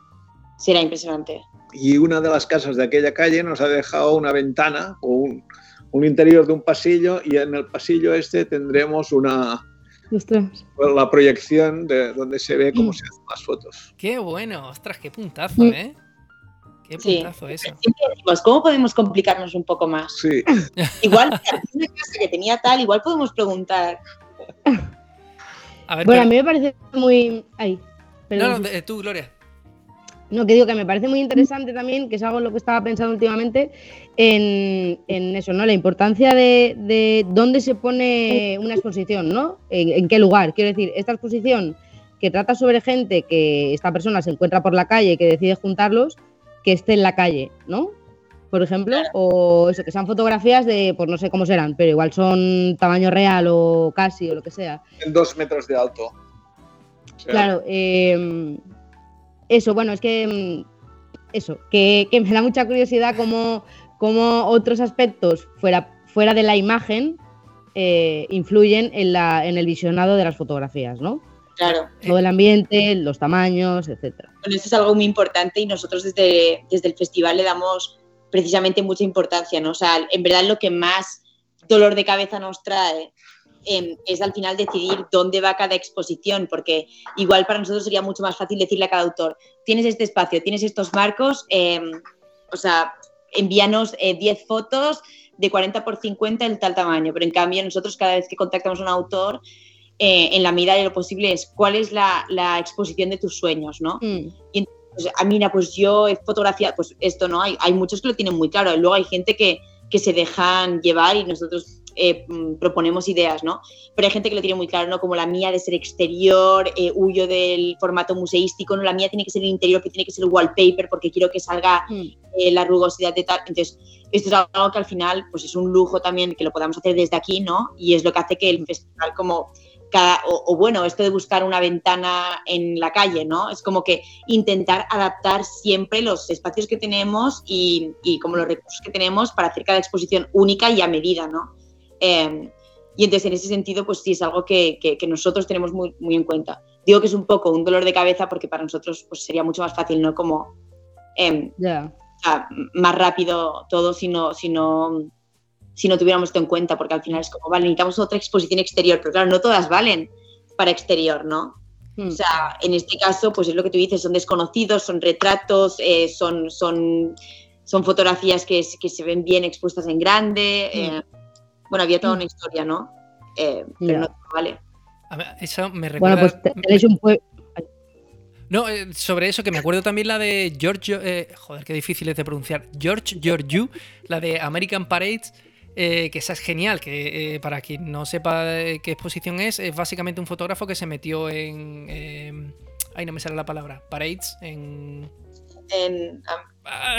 Sí, era impresionante. Y una de las casas de aquella calle nos ha dejado una ventana o un, un interior de un pasillo y en el pasillo este tendremos una, la proyección de donde se ve cómo mm. se hacen las fotos. Qué bueno, ostras, qué puntazo, ¿eh? Qué puntazo eso. ¿cómo podemos complicarnos un poco más? Sí. Igual, una casa que tenía tal, igual podemos preguntar. bueno, a mí me parece muy. Ahí. No, no, tú, Gloria. No, que digo que me parece muy interesante también, que es algo en lo que estaba pensando últimamente, en, eso, ¿no? La importancia de, dónde se pone una exposición, ¿no? en, qué lugar. Quiero decir, esta exposición que trata sobre gente que esta persona se encuentra por la calle y que decide juntarlos, que esté en la calle, ¿no? Por ejemplo, o eso, que sean fotografías de, pues no sé cómo serán, pero igual son tamaño real o casi o lo que sea. En dos metros de alto. claro, em, eso, bueno, es que eso, que, me da mucha curiosidad cómo, cómo otros aspectos fuera, fuera de la imagen eh, influyen en, la, en el visionado de las fotografías, ¿no? Claro. Todo el ambiente, los tamaños, etcétera. Bueno, eso es algo muy importante y nosotros desde, desde el festival le damos precisamente mucha importancia, ¿no? O sea, en verdad lo que más dolor de cabeza nos trae em, es al final decidir dónde va cada exposición, porque igual para nosotros sería mucho más fácil decirle a cada autor, tienes este espacio, tienes estos marcos, em, o sea, envíanos 10 eh, fotos de 40 por 50 en tal tamaño, pero en cambio nosotros cada vez que contactamos a un autor, eh, en la medida de lo posible es cuál es la, exposición de tus sueños, ¿no? Mm. Y entonces, ah, mira, pues yo he fotografiado, pues esto no, hay, hay muchos que lo tienen muy claro, luego hay gente que, que se dejan llevar y nosotros eh, mm, proponemos ideas, ¿no? Pero hay gente que lo tiene muy claro, ¿no? Como la mía de ser exterior, eh, huyo del formato museístico, ¿no? La mía tiene que ser interior, que tiene que ser wallpaper porque quiero que salga mm. eh, la rugosidad de tal. Entonces, esto es algo que al final, pues es un lujo también que lo podamos hacer desde aquí, ¿no? Y es lo que hace que el festival como o, bueno, esto de buscar una ventana en la calle, ¿no? Es como que intentar adaptar siempre los espacios que tenemos y, y como los recursos que tenemos para hacer cada exposición única y a medida, ¿no? Em, y entonces, en ese sentido, pues sí es algo que, que, nosotros tenemos muy, muy, en cuenta. Digo que es un poco un dolor de cabeza porque para nosotros pues, sería mucho más fácil, ¿no? Como eh, más rápido todo si no, si, no, tuviéramos esto en cuenta, porque al final es como, vale, necesitamos otra exposición exterior, pero claro, no todas valen para exterior, ¿no? Hmm. O sea, en este caso, pues es lo que tú dices, son desconocidos, son retratos, eh, son, son, son fotografías que, que, se ven bien expuestas en grande. Hmm. Eh, bueno, había toda una historia, ¿no? Eh, pero no vale. eso me recuerda. Bueno, pues tenéis un pueblo. No, sobre eso, que me acuerdo también la de George. Eh, joder, qué difícil es de pronunciar. George Georgiou, la de American Parades. Que esa es genial, que para quien no sepa qué exposición es, es básicamente un fotógrafo que se metió en. Eh, ay, no me sale la palabra. Parades, en. En. Ah,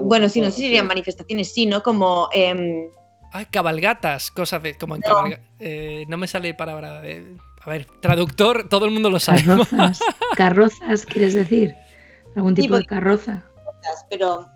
bueno, sí, no sé si serían manifestaciones, sí, ¿no? Como... Eh... Ay, cabalgatas, cosas de... Como en no. Eh, no me sale palabra de... A ver, traductor, todo el mundo lo sabe. Carrozas, carrozas ¿quieres decir? ¿Algún tipo de carroza? Pero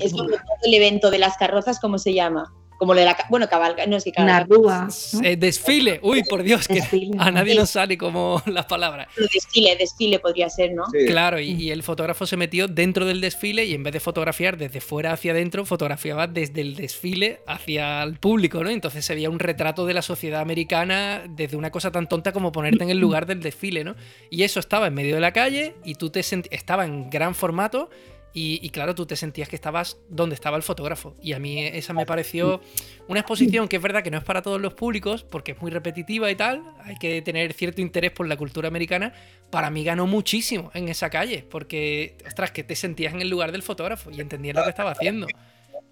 es como el evento de las carrozas, ¿cómo se llama? como de la bueno cabalga no es que cabalga eh, desfile. Uy por Dios que a nadie nos sale como las palabras desfile desfile podría ser no claro y, el fotógrafo se metió dentro del desfile y en vez de fotografiar desde fuera hacia adentro fotografiaba desde el desfile hacia el público no entonces se veía un retrato de la sociedad americana desde una cosa tan tonta como ponerte en el lugar del desfile no y eso estaba en medio de la calle y tú te estaba en gran formato y, claro, tú te sentías que estabas donde estaba el fotógrafo. Y a mí esa me pareció una exposición que es verdad que no es para todos los públicos, porque es muy repetitiva y tal. Hay que tener cierto interés por la cultura americana. Para mí ganó muchísimo en esa calle, porque, ostras, que te sentías en el lugar del fotógrafo y entendías lo que estaba haciendo.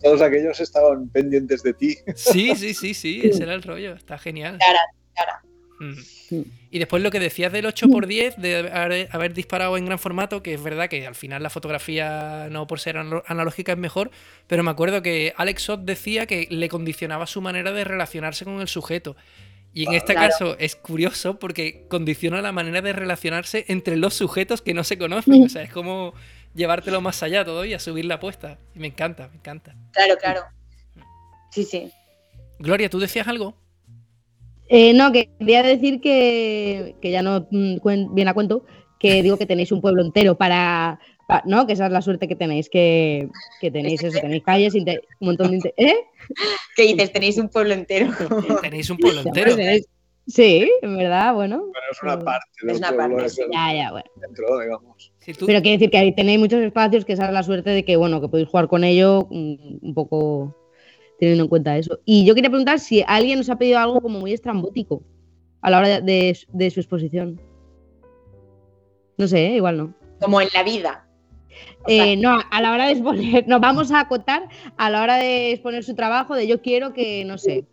Todos aquellos estaban pendientes de ti. Sí, sí, sí, sí, ese era el rollo. Está genial. Cara, cara. Mm. Y después lo que decías del 8x10, de haber, disparado en gran formato, que es verdad que al final la fotografía, no por ser analógica, es mejor, pero me acuerdo que Alex Ott decía que le condicionaba su manera de relacionarse con el sujeto. Y en este caso es curioso porque condiciona la manera de relacionarse entre los sujetos que no se conocen. O sea, es como llevártelo más allá todavía, subir la apuesta. Y me encanta, me encanta. Claro, claro. Sí, sí. Gloria, ¿tú decías algo? Eh, no, quería decir que, que ya no mm, viene a cuento, que digo que tenéis un pueblo entero para, ¿no? Que esa es la suerte que tenéis, que, que tenéis eso, tenéis calles, un montón de... ¿Eh? ¿Qué dices? Tenéis un pueblo entero. tenéis un pueblo entero. Sí, en verdad, bueno. Pero es una parte. Es una parte. Ya, ya, bueno. Dentro, digamos. Pero quiere decir que ahí tenéis muchos espacios, que esa es la suerte de que, bueno, que podéis jugar con ello mm, un poco teniendo en cuenta eso. Y yo quería preguntar si alguien nos ha pedido algo como muy estrambótico a la hora de, su exposición. No sé, ¿eh? igual no. Como en la vida. Eh, no, a la hora de exponer, nos vamos a acotar a la hora de exponer su trabajo, de yo quiero que, no sé,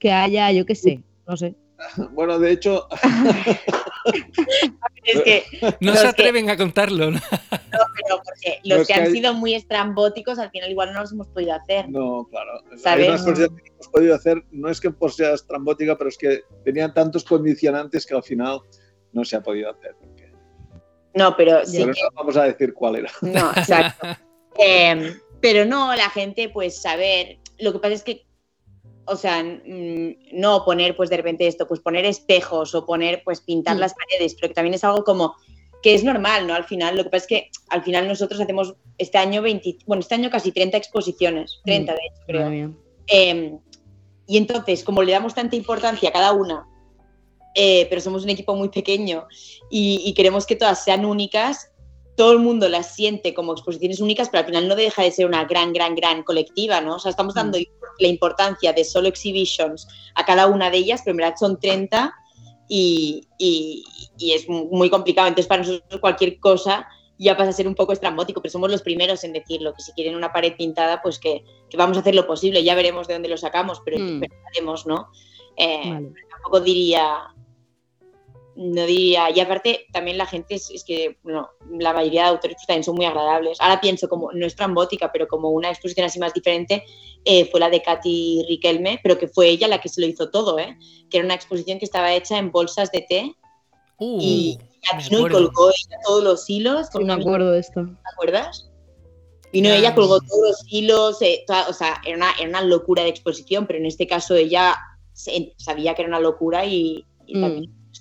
que haya, yo qué sé, no sé. Bueno, de hecho. es que no se atreven a contarlo. ¿no? pero porque los, que, han sido muy estrambóticos al final igual no los hemos podido hacer. No, claro. ¿Sabes? que hemos podido hacer, no es que por sea estrambótica, pero es que tenían tantos condicionantes que al final no se ha podido hacer. No, pero sí. no vamos a decir cuál era. No, exacto. Em, pero no, la gente, pues saber. Lo que pasa es que o sea, mm, no poner pues de repente esto, pues poner espejos o poner, pues pintar mm. las paredes, pero que también es algo como que es normal, ¿no? Al final, lo que pasa es que al final nosotros hacemos este año 20, bueno, este año casi 30 exposiciones, 30 de hecho, creo. Eh, y entonces, como le damos tanta importancia a cada una, eh, pero somos un equipo muy pequeño y, y queremos que todas sean únicas, todo el mundo las siente como exposiciones únicas, pero al final no deja de ser una gran, gran, gran colectiva, ¿no? O sea, estamos dando la importancia de solo exhibitions a cada una de ellas, pero en verdad son 30 y, y- y es muy complicado. Entonces, para nosotros cualquier cosa ya pasa a ser un poco estrambótico, pero somos los primeros en decirlo, que si quieren una pared pintada, pues que, que vamos a hacer lo posible, ya veremos de dónde lo sacamos, pero, Mm. pero haremos, ¿no? Eh, Vale. tampoco diría, no diría, y aparte también la gente es, es que, bueno, la mayoría de autores pues, también son muy agradables. Ahora pienso como, no estrambótica, pero como una exposición así más diferente, eh, fue la de Katy Riquelme, pero que fue ella la que se lo hizo todo, ¿eh? Que era una exposición que estaba hecha en bolsas de té Uh, y ya me vino y colgó ella todos los hilos. Sí, con me una acuerdo de esto. ¿te acuerdas? Vino ella, colgó todos los hilos, eh, toda- o sea, era una, era una locura de exposición, pero en este caso ella se- sabía que era una locura y, y Mm.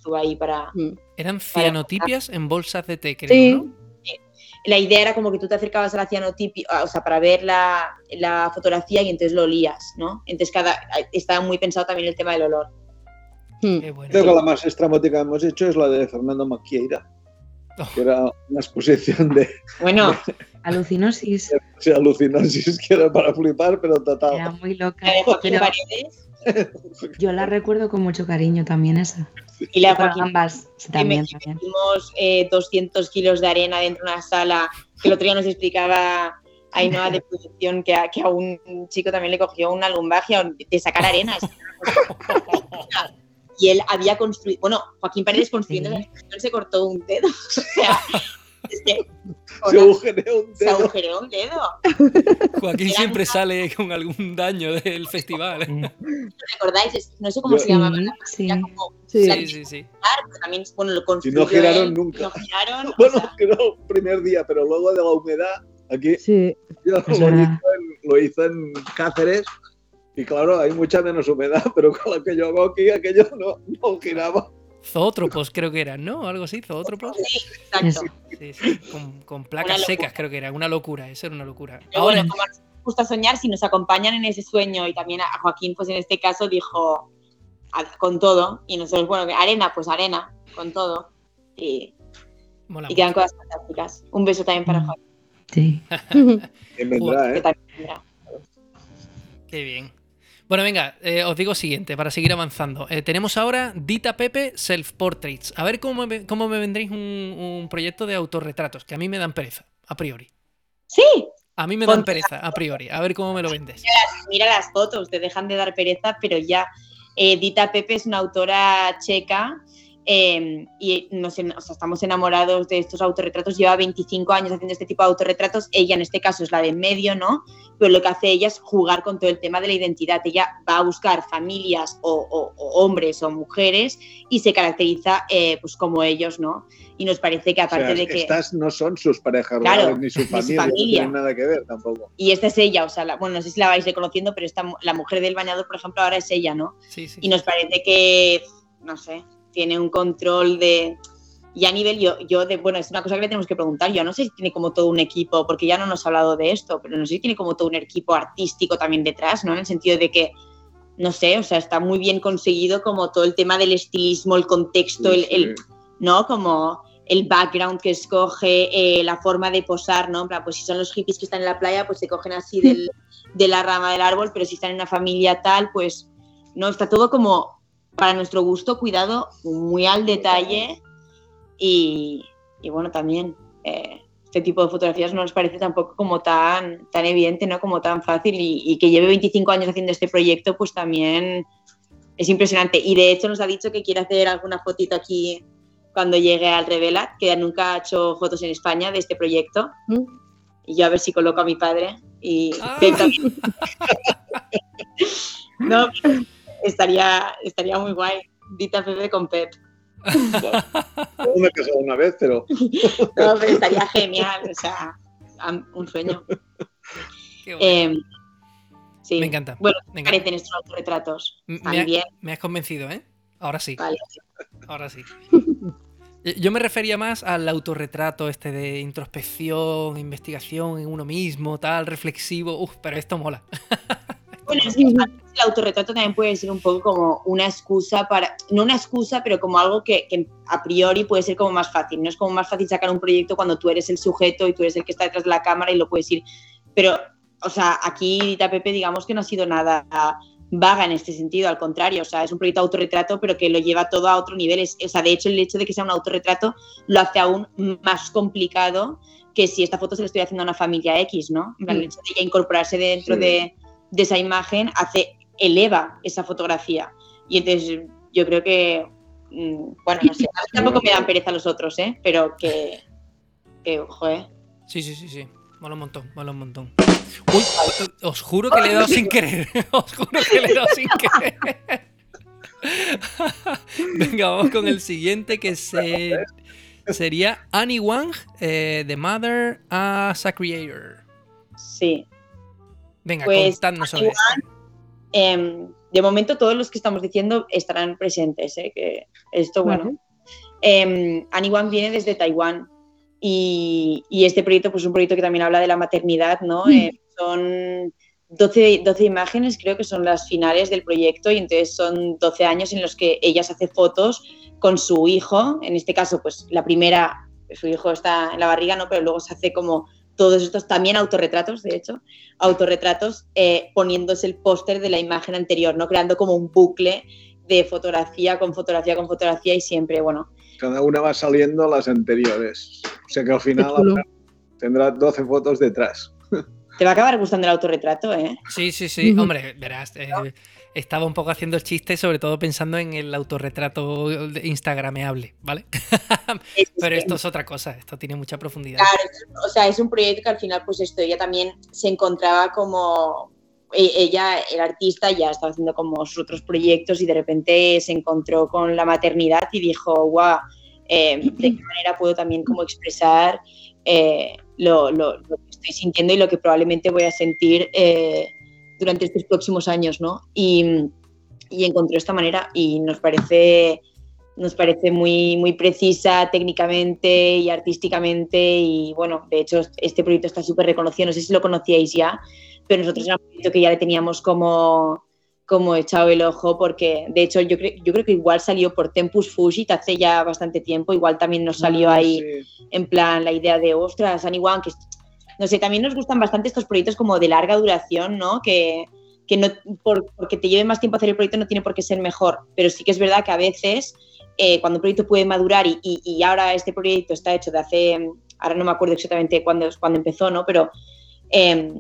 Estuvo ahí para... Mm. Eran cianotipias en bolsas de té, creo, Sí. ¿no? La idea era como que tú te acercabas a la cianotipia, o sea, para ver la, la fotografía y entonces lo olías, ¿no? Entonces cada, estaba muy pensado también el tema del olor. Mm. Qué bueno. Creo que la más extramótica que hemos hecho es la de Fernando Maquieira, Oh. que era una exposición de, Bueno, Alucinosis. de alucinosis que era para flipar, pero total. Era muy loca. la de Joaquín Pero Paredes yo la recuerdo con mucho cariño también esa. y la Joaquín ambas sí, que también, metimos eh, 200 kilos de arena dentro de una sala, que el otro día nos explicaba Ainhoa de producción que a, que a un chico también le cogió una lumbagia de sacar arena. y él había construido, bueno, Joaquín Paredes construyendo Sí. la se cortó un dedo. O sea, que Se agujereó un se dedo. agujereó un dedo. Joaquín siempre unas- sale con algún daño del festival. ¿Recordáis? No sé cómo Yo- se llamaba. Sí, Era sí. como Sí. la Sí, sí, también, bueno, lo Y no giraron él, nunca. No giraron. o Bueno, sea, que no el primer día, pero luego de la humedad, aquí Sí. yo lo hice, en, lo hice en Cáceres y claro, hay mucha menos humedad, pero con la que yo hago aquí, aquello no, no giraba. Zoótropos creo que eran, ¿no? Algo así, zoótropos. sí, exacto. Sí, sí, con, con placas secas creo que era, una locura, eso era una locura. Pero Ahora, bueno, como nos gusta soñar, si nos acompañan en ese sueño y también a Joaquín, pues en este caso dijo a- con todo y nosotros, bueno, arena, pues arena, con todo y, mola y quedan cosas fantásticas. Un beso también para Mm. Joaquín, Sí. Vendrá, que ¿eh? Qué bien. Bueno, venga, eh, os digo siguiente para seguir avanzando. Eh, tenemos ahora Dita Pepe Self Portraits. A ver cómo me, cómo me vendréis un, un proyecto de autorretratos, que a mí me dan pereza, a priori. Sí, A mí me dan pereza, a priori. A ver cómo me lo vendes. mira las fotos, te dejan de dar pereza, pero ya. Eh, Dita Pepe es una autora checa eh, y nos, o sea, estamos enamorados de estos autorretratos. Lleva 25 años haciendo este tipo de autorretratos. Ella, en este caso, es la de en medio, ¿no? Pero lo que hace ella es jugar con todo el tema de la identidad. Ella va a buscar familias o, o- o hombres o mujeres y se caracteriza eh, pues como ellos, ¿no? Y nos parece que O aparte sea, de que... estas no son sus parejas Claro, ni su su familia, no tienen nada que ver tampoco. Y esta es ella, o sea, la- bueno, no sé si la vais reconociendo, pero esta, la mujer del bañador, por ejemplo, ahora es ella, ¿no? Sí, sí. y nos parece que, no sé, tiene un control de... Y a nivel, yo, yo de, bueno, es una cosa que le tenemos que preguntar, yo no sé si tiene como todo un equipo, porque ya no nos ha hablado de esto, pero no sé si tiene como todo un equipo artístico también detrás, ¿no? En el sentido de que, no sé, o sea, está muy bien conseguido como todo el tema del estilismo, el contexto, el, Sí, el- sí. ¿no? Como el background que escoge, eh, la forma de posar, ¿no? En plan, Pues si son los hippies que están en la playa, pues se cogen así del- de la rama del árbol, pero si están en una familia tal, pues no, está todo como para nuestro gusto, cuidado, muy al detalle y, y bueno, también eh, este tipo de fotografías no nos parece tampoco como tan, tan evidente, ¿no? Como tan fácil y, y que lleve 25 años haciendo este proyecto, pues también es impresionante. Y de hecho nos ha dicho que quiere hacer alguna fotito aquí cuando llegue al Revelat, que nunca ha hecho fotos en España de este proyecto. Mm. Y yo a ver si coloco a mi padre y Ah. No, estaría, estaría muy guay. Dita Pepe con Pep. Yo me he casado una vez, pero No, pero estaría genial. O sea, un sueño. Qué bueno. Eh, sí. me encanta. Bueno, me, ¿qué encanta. parecen estos autorretratos? Me, ha- También. me has convencido, ¿eh? Ahora sí. Vale. Ahora sí. Yo me refería más al autorretrato este de introspección, investigación en uno mismo, tal, reflexivo. Uf, pero esto mola. Bueno, es que el autorretrato también puede ser un poco como una excusa para, no una excusa, pero como algo que, que, a priori puede ser como más fácil. No es como más fácil sacar un proyecto cuando tú eres el sujeto y tú eres el que está detrás de la cámara y lo puedes ir. Pero, o sea, aquí Dita Pepe, digamos que no ha sido nada vaga en este sentido, al contrario, o sea, es un proyecto de autorretrato, pero que lo lleva todo a otro nivel. Es, o sea, de hecho, el hecho de que sea un autorretrato lo hace aún más complicado que si esta foto se le estoy haciendo a una familia X, ¿no? Plan, el hecho de incorporarse dentro sí. de de esa imagen hace, eleva esa fotografía. Y entonces yo creo que, mm, bueno, no sé, a mí tampoco me dan pereza los otros, ¿eh? Pero que, que ojo, ¿eh? Sí, sí, sí, sí. Mola un montón, mola un montón. Uy, os juro que le he dado sin querer. Os juro que le he dado sin querer. Venga, vamos con el siguiente que se, sería Annie Wang, eh, The Mother as a Creator. Sí, Venga, pues, contadnos sobre esto. Eh, de momento todos los que estamos diciendo estarán presentes, ¿eh? que esto, bueno. Uh -huh. eh, Annie Wang viene desde Taiwán y, y, este proyecto pues, es un proyecto que también habla de la maternidad, ¿no? Mm. son 12, 12, imágenes, creo que son las finales del proyecto y entonces son 12 años en los que ella se hace fotos con su hijo, en este caso pues la primera, su hijo está en la barriga, ¿no? Pero luego se hace como todos estos también autorretratos, de hecho, autorretratos eh, poniéndose el póster de la imagen anterior, ¿no? Creando como un bucle de fotografía con fotografía con fotografía y siempre, bueno. Cada una va saliendo las anteriores. O sea que al final tendrá 12 fotos detrás. Te va a acabar gustando el autorretrato, ¿eh? Sí, sí, sí. Hombre, verás. Eh, estaba un poco haciendo el chiste, sobre todo pensando en el autorretrato instagrameable, ¿vale? Pero esto es otra cosa, esto tiene mucha profundidad. Claro, o sea, es un proyecto que al final, pues esto, ella también se encontraba como e, ella, el artista, ya estaba haciendo como sus otros proyectos y de repente se encontró con la maternidad y dijo, guau, eh, ¿de qué manera puedo también como expresar eh, lo, lo, lo, que estoy sintiendo y lo que probablemente voy a sentir eh, durante estos próximos años, ¿no? Y, y, encontró esta manera y nos parece, nos parece muy, muy precisa técnicamente y artísticamente y bueno, de hecho este proyecto está súper reconocido, no sé si lo conocíais ya, pero nosotros era un proyecto que ya le teníamos como, como echado el ojo porque de hecho yo, cre yo creo que igual salió por Tempus Fugit hace ya bastante tiempo, igual también nos salió ahí sí. en plan la idea de, ostras, Wang, que no sé, también nos gustan bastante estos proyectos como de larga duración, ¿no? Que, que no, por, porque te lleve más tiempo hacer el proyecto no tiene por qué ser mejor, pero sí que es verdad que a veces eh, cuando un proyecto puede madurar y, y, ahora este proyecto está hecho de hace, ahora no me acuerdo exactamente cuándo, cuándo empezó, ¿no? Pero eh,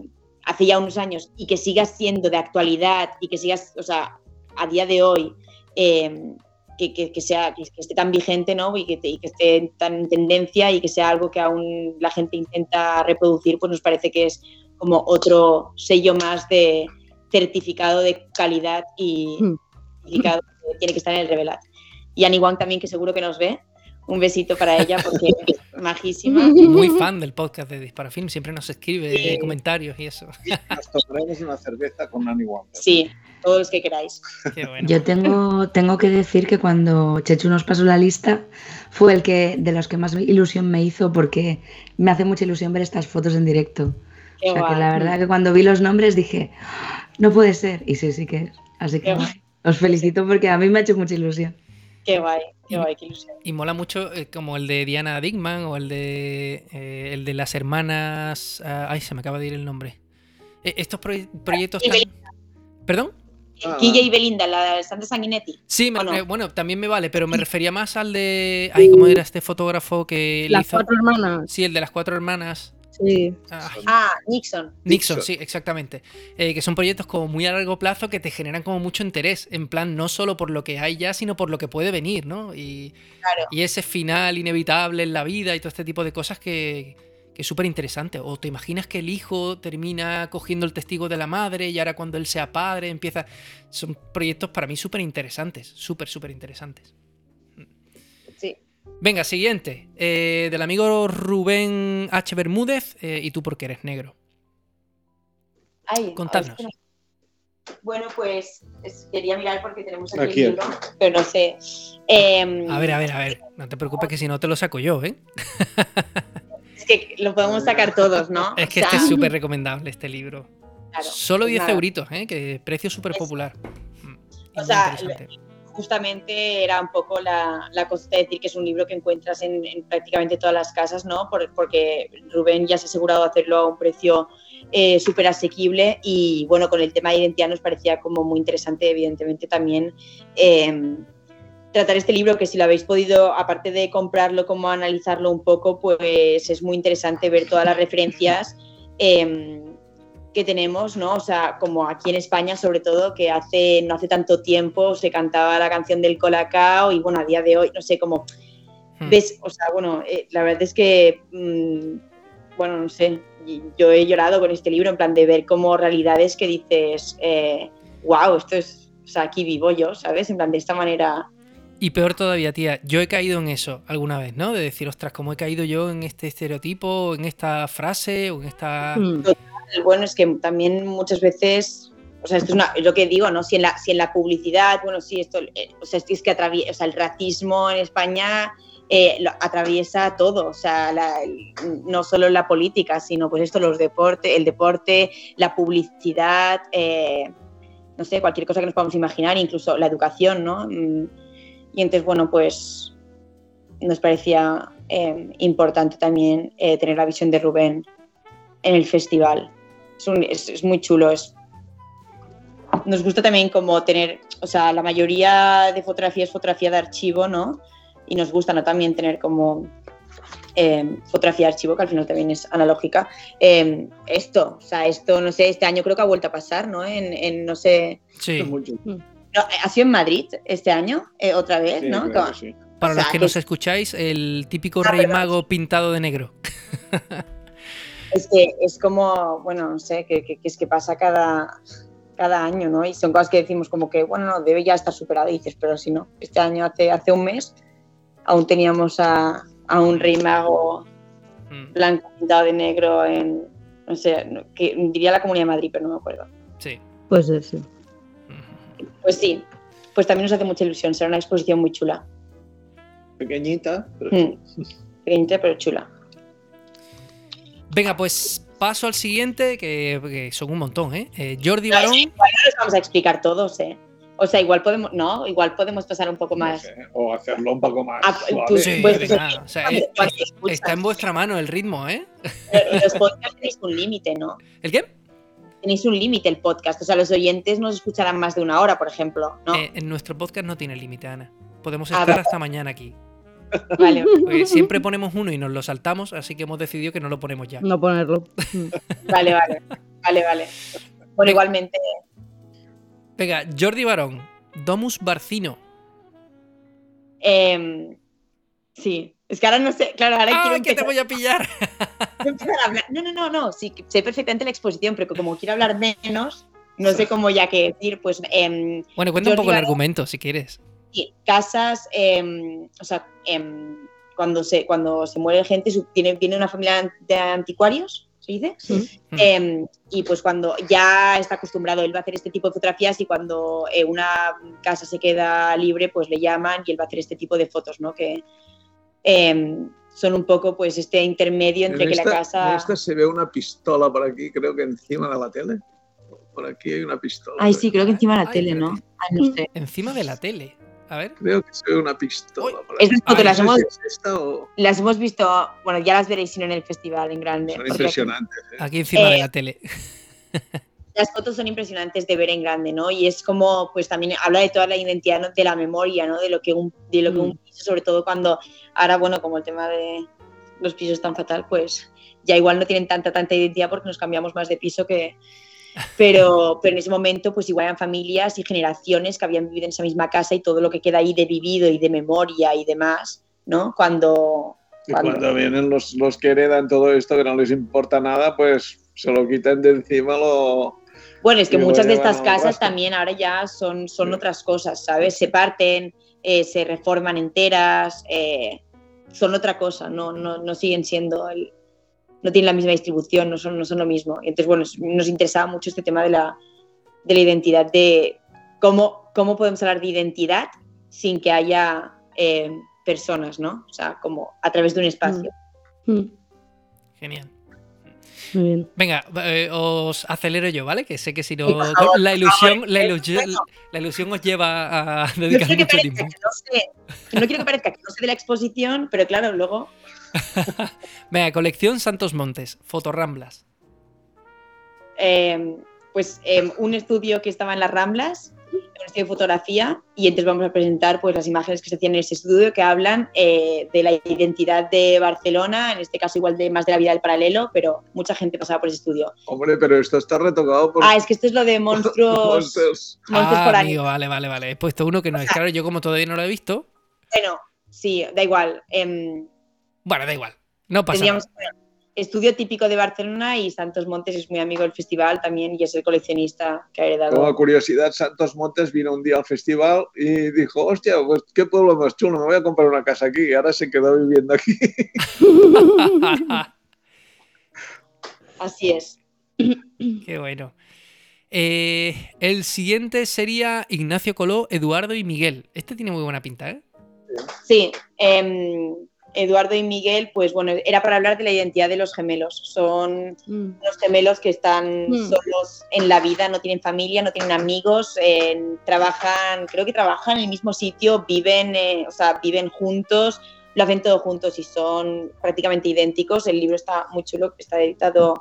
hace ya unos años y que siga siendo de actualidad y que sigas, o sea, a día de hoy, eh, que, que, que, sea, que, esté tan vigente ¿no? y, que, y que esté tan en tendencia y que sea algo que aún la gente intenta reproducir, pues nos parece que es como otro sello más de certificado de calidad y mm. certificado que tiene que estar en el Revelat. Y Annie Wang también, que seguro que nos ve. Un besito para ella porque es majísima. Muy fan del podcast de Disparafilm, siempre nos escribe sí. comentarios y eso. Nos tomaremos una cerveza con Annie Wang. Sí, todos los que queráis. Bueno. Yo tengo, tengo que decir que cuando Chechu nos pasó la lista fue el que de los que más ilusión me hizo porque me hace mucha ilusión ver estas fotos en directo. Qué o sea, guay. que la verdad que cuando vi los nombres dije, no puede ser. Y sí, sí que es. Así que os felicito porque a mí me ha hecho mucha ilusión. Qué guay, qué guay, qué ilusión. Y mola mucho eh, como el de Diana Dickman o el de eh, el de las hermanas. Uh, ay, se me acaba de ir el nombre. Eh, estos pro proyectos tan... ¿Perdón? Guille y Belinda, la de Santa Sanguinetti. Sí, me, no? eh, bueno, también me vale, pero me refería más al de. Ay, ¿cómo era este fotógrafo que. Las hizo... cuatro hermanas. Sí, el de las cuatro hermanas. Sí. Ah, Nixon. Nixon. sí, exactamente. Eh, que son proyectos como muy a largo plazo que te generan como mucho interés. En plan, no solo por lo que hay ya, sino por lo que puede venir, ¿no? Y, claro. y ese final inevitable en la vida y todo este tipo de cosas que, que es súper interesante. O te imaginas que el hijo termina cogiendo el testigo de la madre y ahora cuando él sea padre empieza... Son proyectos para mí súper interesantes, súper, súper interesantes. Venga, siguiente. Eh, del amigo Rubén H. Bermúdez. Eh, ¿Y tú por qué eres negro? Ay, Contadnos. Bueno, pues es- quería mirar porque tenemos aquí, Aquí. el libro, pero no sé. Em, A ver, a ver, a ver. No te preocupes que si no te lo saco yo, ¿eh? Es que lo podemos sacar todos, ¿no? Es que O este es súper recomendable, este libro. claro, Solo pues 10 nada. euritos, ¿eh? Que precio súper popular. Mm, O sea. Justamente era un poco la, la cosa de decir que es un libro que encuentras en, en prácticamente todas las casas, ¿no? Por- porque Rubén ya se ha asegurado de hacerlo a un precio eh, súper asequible y bueno, con el tema de identidad nos parecía como muy interesante, evidentemente también. eh, tratar este libro que si lo habéis podido, aparte de comprarlo, como analizarlo un poco, pues es muy interesante ver todas las referencias eh, que tenemos, ¿no? O sea, como aquí en España, sobre todo, que hace no hace tanto tiempo se cantaba la canción del Colacao y bueno, a día de hoy, no sé, como Hmm. ves, o sea, bueno, eh, la verdad es que, mm, bueno, no sé, yo he llorado con este libro en plan de ver como realidades que dices, wow, esto es, o sea, aquí vivo yo, ¿sabes? En plan de esta manera. Y peor todavía, tía, yo he caído en eso alguna vez, ¿no? De decir, ostras, ¿cómo he caído yo en este estereotipo, en esta frase o en esta... Mm. Bueno, es que también muchas veces, o sea, esto es, una- es lo que digo, ¿no? Si en la, si en la publicidad, bueno, sí, esto, eh, o sea, es que atraviesa, o sea, el racismo en España eh, lo- atraviesa todo, o sea, la- el- no solo la política, sino pues esto, los deportes, el deporte, la publicidad, eh, no sé, cualquier cosa que nos podamos imaginar, incluso la educación, ¿no? Y entonces, bueno, pues nos parecía eh, importante también eh, tener la visión de Rubén en el festival. Es, un- es- es muy chulo. Es, nos gusta también como tener, o sea, la mayoría de fotografía es fotografía de archivo, ¿no? Y nos gusta ¿no? también tener como eh, fotografía de archivo, que al final también es analógica. Eh, esto, o sea, esto, no sé, este año creo que ha vuelto a pasar, ¿no? En, en, no sé, Sí. No, ha sido en Madrid este año, eh, otra vez, Sí, ¿no? sí. para o sea, los que que- nos escucháis, el típico Ah, rey perdón. mago pintado de negro. Es que es como, bueno, no sé, que, que- que es que pasa cada, cada año, ¿no? Y son cosas que decimos como que, bueno, no, debe ya estar superado. Y dices, pero si no, este año, hace, hace un mes, aún teníamos a, a un rey mago Mm, blanco pintado de negro en, no sé, que diría la Comunidad de Madrid, pero no me acuerdo. Sí. Pues. Ujú. Pues sí, pues también nos hace mucha ilusión, será una exposición muy chula. Pequeñita, pero Mm. Pequeñita, pero chula. Venga, pues paso al siguiente, que, que son un montón, ¿eh? Eh, Jordi No, Barón. sí, igual no los vamos a explicar todos, ¿eh? O sea, igual podemos, no, igual podemos pasar un poco no más. sé, o hacerlo un poco más Ah, suave. pues- Sí, pues- venga, o sea, eh, eh, está en vuestra mano el ritmo, ¿eh? Los podcasts tenéis un límite, ¿no? ¿El qué? Tenéis un límite el podcast. O sea, los oyentes nos escucharán más de una hora, por ejemplo, ¿no? Eh, en nuestro podcast no tiene límite, Ana. Podemos Ah, estar hasta mañana aquí. Vale, Porque siempre ponemos uno y nos lo saltamos, así que hemos decidido que no lo ponemos ya. No ponerlo. Vale, vale. Vale, vale. Bueno, igualmente, Venga, Jordi Barón, Domus Barcino. em, sí. Es que ahora no sé, claro, ahora ¡Ah, quiero que te empezar, voy a pillar! quiero empezar a hablar. No, no, no, no, sí, sé perfectamente la exposición, pero como quiero hablar menos, no sé cómo ya qué decir, pues em, Bueno, cuenta un poco el argumento, si quieres. Sí, casas, em, o sea, em, cuando, se, cuando se muere gente, tiene, viene una familia de anticuarios, ¿se dice? Mm. Y pues cuando ya está acostumbrado, él va a hacer este tipo de fotografías y cuando eh, una casa se queda libre, pues le llaman y él va a hacer este tipo de fotos, ¿no? Que em, son un poco pues este intermedio entre En que la esta- casa... en esta se ve una pistola por aquí, creo que encima de la tele. Por aquí hay una pistola. Ay, sí, creo que encima de la Ay, tele, ¿no? Ay, no sé. Encima de la tele. A ver. Creo que se ve una pistola. Uy, por fotos Ay, las No hemos, es esta o- las hemos visto, bueno, ya las veréis sino en el festival en grande. Son impresionantes. ¿eh? Aquí encima de Eh, la tele. las fotos son impresionantes de ver en grande, ¿no? Y es como, pues también habla de toda la identidad ¿no? de la memoria, ¿no? De lo que un, de lo que un Mm. piso, sobre todo cuando ahora, bueno, como el tema de los pisos tan fatal, pues ya igual no tienen tanta, tanta identidad porque nos cambiamos más de piso que... Pero, pero en ese momento, pues igual eran familias y generaciones que habían vivido en esa misma casa y todo lo que queda ahí de vivido y de memoria y demás, ¿no? Cuando... Y cuando- cuando vienen los, los que heredan todo esto que no les importa nada, pues se lo quitan de encima, lo... Bueno, es que muchas de estas casas también ahora ya son, son Sí. otras cosas, ¿sabes? Se parten, eh, se reforman enteras, eh, son otra cosa, no, no, no siguen siendo, el- no tienen la misma distribución, no son, no son lo mismo. Y entonces, bueno, nos interesaba mucho este tema de la, de la identidad de cómo, cómo podemos hablar de identidad sin que haya eh, personas, ¿no? O sea, como a través de un espacio. Mm, Genial. Muy bien. Venga, eh, os acelero yo, ¿vale? Que sé que si no. Favor, la ilusión, favor. la ilusión, bueno. la ilusión os lleva a dedicar mucho parezca tiempo. que no, sé, que no quiero que parezca que no sé de la exposición, pero claro, luego Venga, colección Santos Montes, fotorramblas. eh, pues eh, un estudio que estaba en las Ramblas, estudio de fotografía, y entonces vamos a presentar pues, las imágenes que se hacían en ese estudio que hablan eh, de la identidad de Barcelona, en este caso igual de más de la vida del paralelo, pero mucha gente pasaba por ese estudio. Hombre, pero esto está retocado por Ah, es que esto es lo de monstruos, monstruos Ah, por amigo, año. vale, vale, vale. He puesto uno que no es. Claro, yo como todavía no lo he visto. Bueno, sí, da igual. em, Bueno, da igual. No pasa nada. Estudio típico de Barcelona y Santos Montes es muy amigo del festival también y es el coleccionista que ha heredado. Como curiosidad, Santos Montes vino un día al festival y dijo, hostia, pues qué pueblo más chulo, me voy a comprar una casa aquí. Y ahora se quedó viviendo aquí. Así es. Qué bueno. Eh, el siguiente sería Ignacio Coló, Eduardo y Miguel. Este tiene muy buena pinta, ¿eh? Sí, em, Eduardo y Miguel, pues bueno, era para hablar de la identidad de los gemelos. Son Mm, unos gemelos que están Mm. solos en la vida, no tienen familia, no tienen amigos, eh, trabajan, creo que trabajan en el mismo sitio, viven, eh, o sea, viven juntos, lo hacen todo juntos y son prácticamente idénticos. El libro está muy chulo, está editado.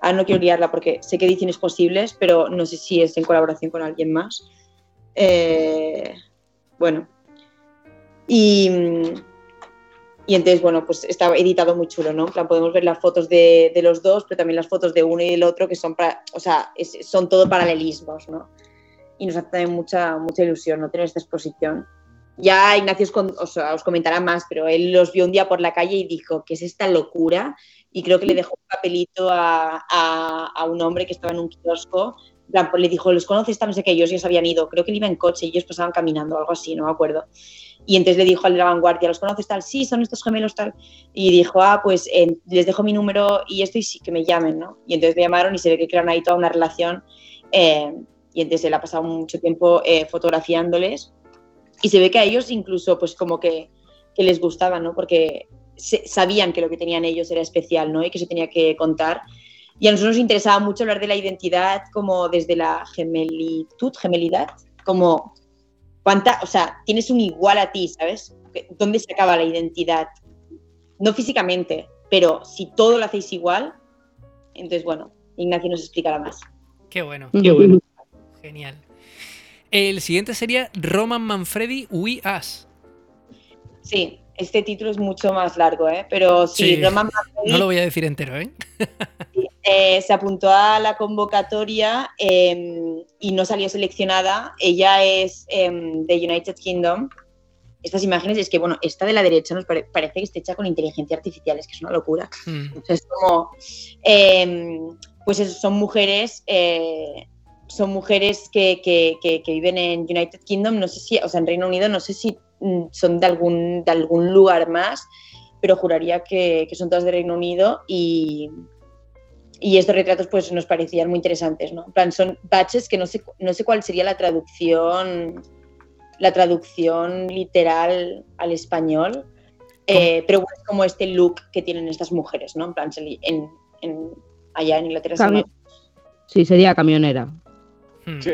Ah, no quiero liarla porque sé que ediciones posibles, pero no sé si es en colaboración con alguien más. Eh, bueno. Y, y entonces, bueno, pues está editado muy chulo, ¿no? Plan, podemos ver las fotos de, de los dos, pero también las fotos de uno y del otro, que son, para, o sea, es- son todo paralelismos, ¿no? Y nos hace también mucha, mucha ilusión, ¿no? Tener esta exposición. Ya Ignacio os, os comentará más, pero él los vio un día por la calle y dijo, ¿qué es esta locura? Y creo que le dejó un papelito a, a- a un hombre que estaba en un kiosco. Plan, pues le dijo, ¿los conoces? No sé qué, ellos ya se habían ido. Creo que él iba en coche y ellos pasaban caminando, algo así, no me acuerdo. Y entonces le dijo al de la vanguardia, ¿los conoces tal? Sí, son estos gemelos tal. Y dijo, ah, pues eh, les dejo mi número y esto y sí, que me llamen, ¿no? Y entonces me llamaron y se ve que crearon ahí toda una relación. eh, y entonces él ha pasado mucho tiempo eh, fotografiándoles. Y se ve que a ellos incluso, pues como que, que les gustaba, ¿no? Porque sabían que lo que tenían ellos era especial, ¿no? Y que se tenía que contar. Y a nosotros nos interesaba mucho hablar de la identidad como desde la gemelitud, gemelidad, como cuánta, o sea, tienes un igual a ti, ¿sabes? ¿Dónde se acaba la identidad? No físicamente, pero si todo lo hacéis igual, entonces bueno, Ignacio nos explicará más. Qué bueno, qué bueno. Genial. El siguiente sería Roman Manfredi, We Us. Sí, este título es mucho más largo, ¿eh? Pero sí, Sí. Roman Manfredi, No lo voy a decir entero, ¿eh? eh, se apuntó a la convocatoria eh, y no salió seleccionada. Ella es eh, de United Kingdom. Estas imágenes es que, bueno, esta de la derecha nos pare- parece que está hecha con inteligencia artificial, es que es una locura. Mm. O sea, es como, eh, pues eso, son mujeres, eh, son mujeres que, que- que- que viven en United Kingdom, no sé si, o sea, en Reino Unido, no sé si mm, son de algún, de algún lugar más, pero juraría que, que son todas de Reino Unido y, y estos retratos pues nos parecían muy interesantes, ¿no? En plan, son baches que no sé, no sé cuál sería la traducción, la traducción literal al español, eh, pero bueno, es como este look que tienen estas mujeres, ¿no? En plan, en, en- allá en Inglaterra Sí, sería camionera. Mm. Sí.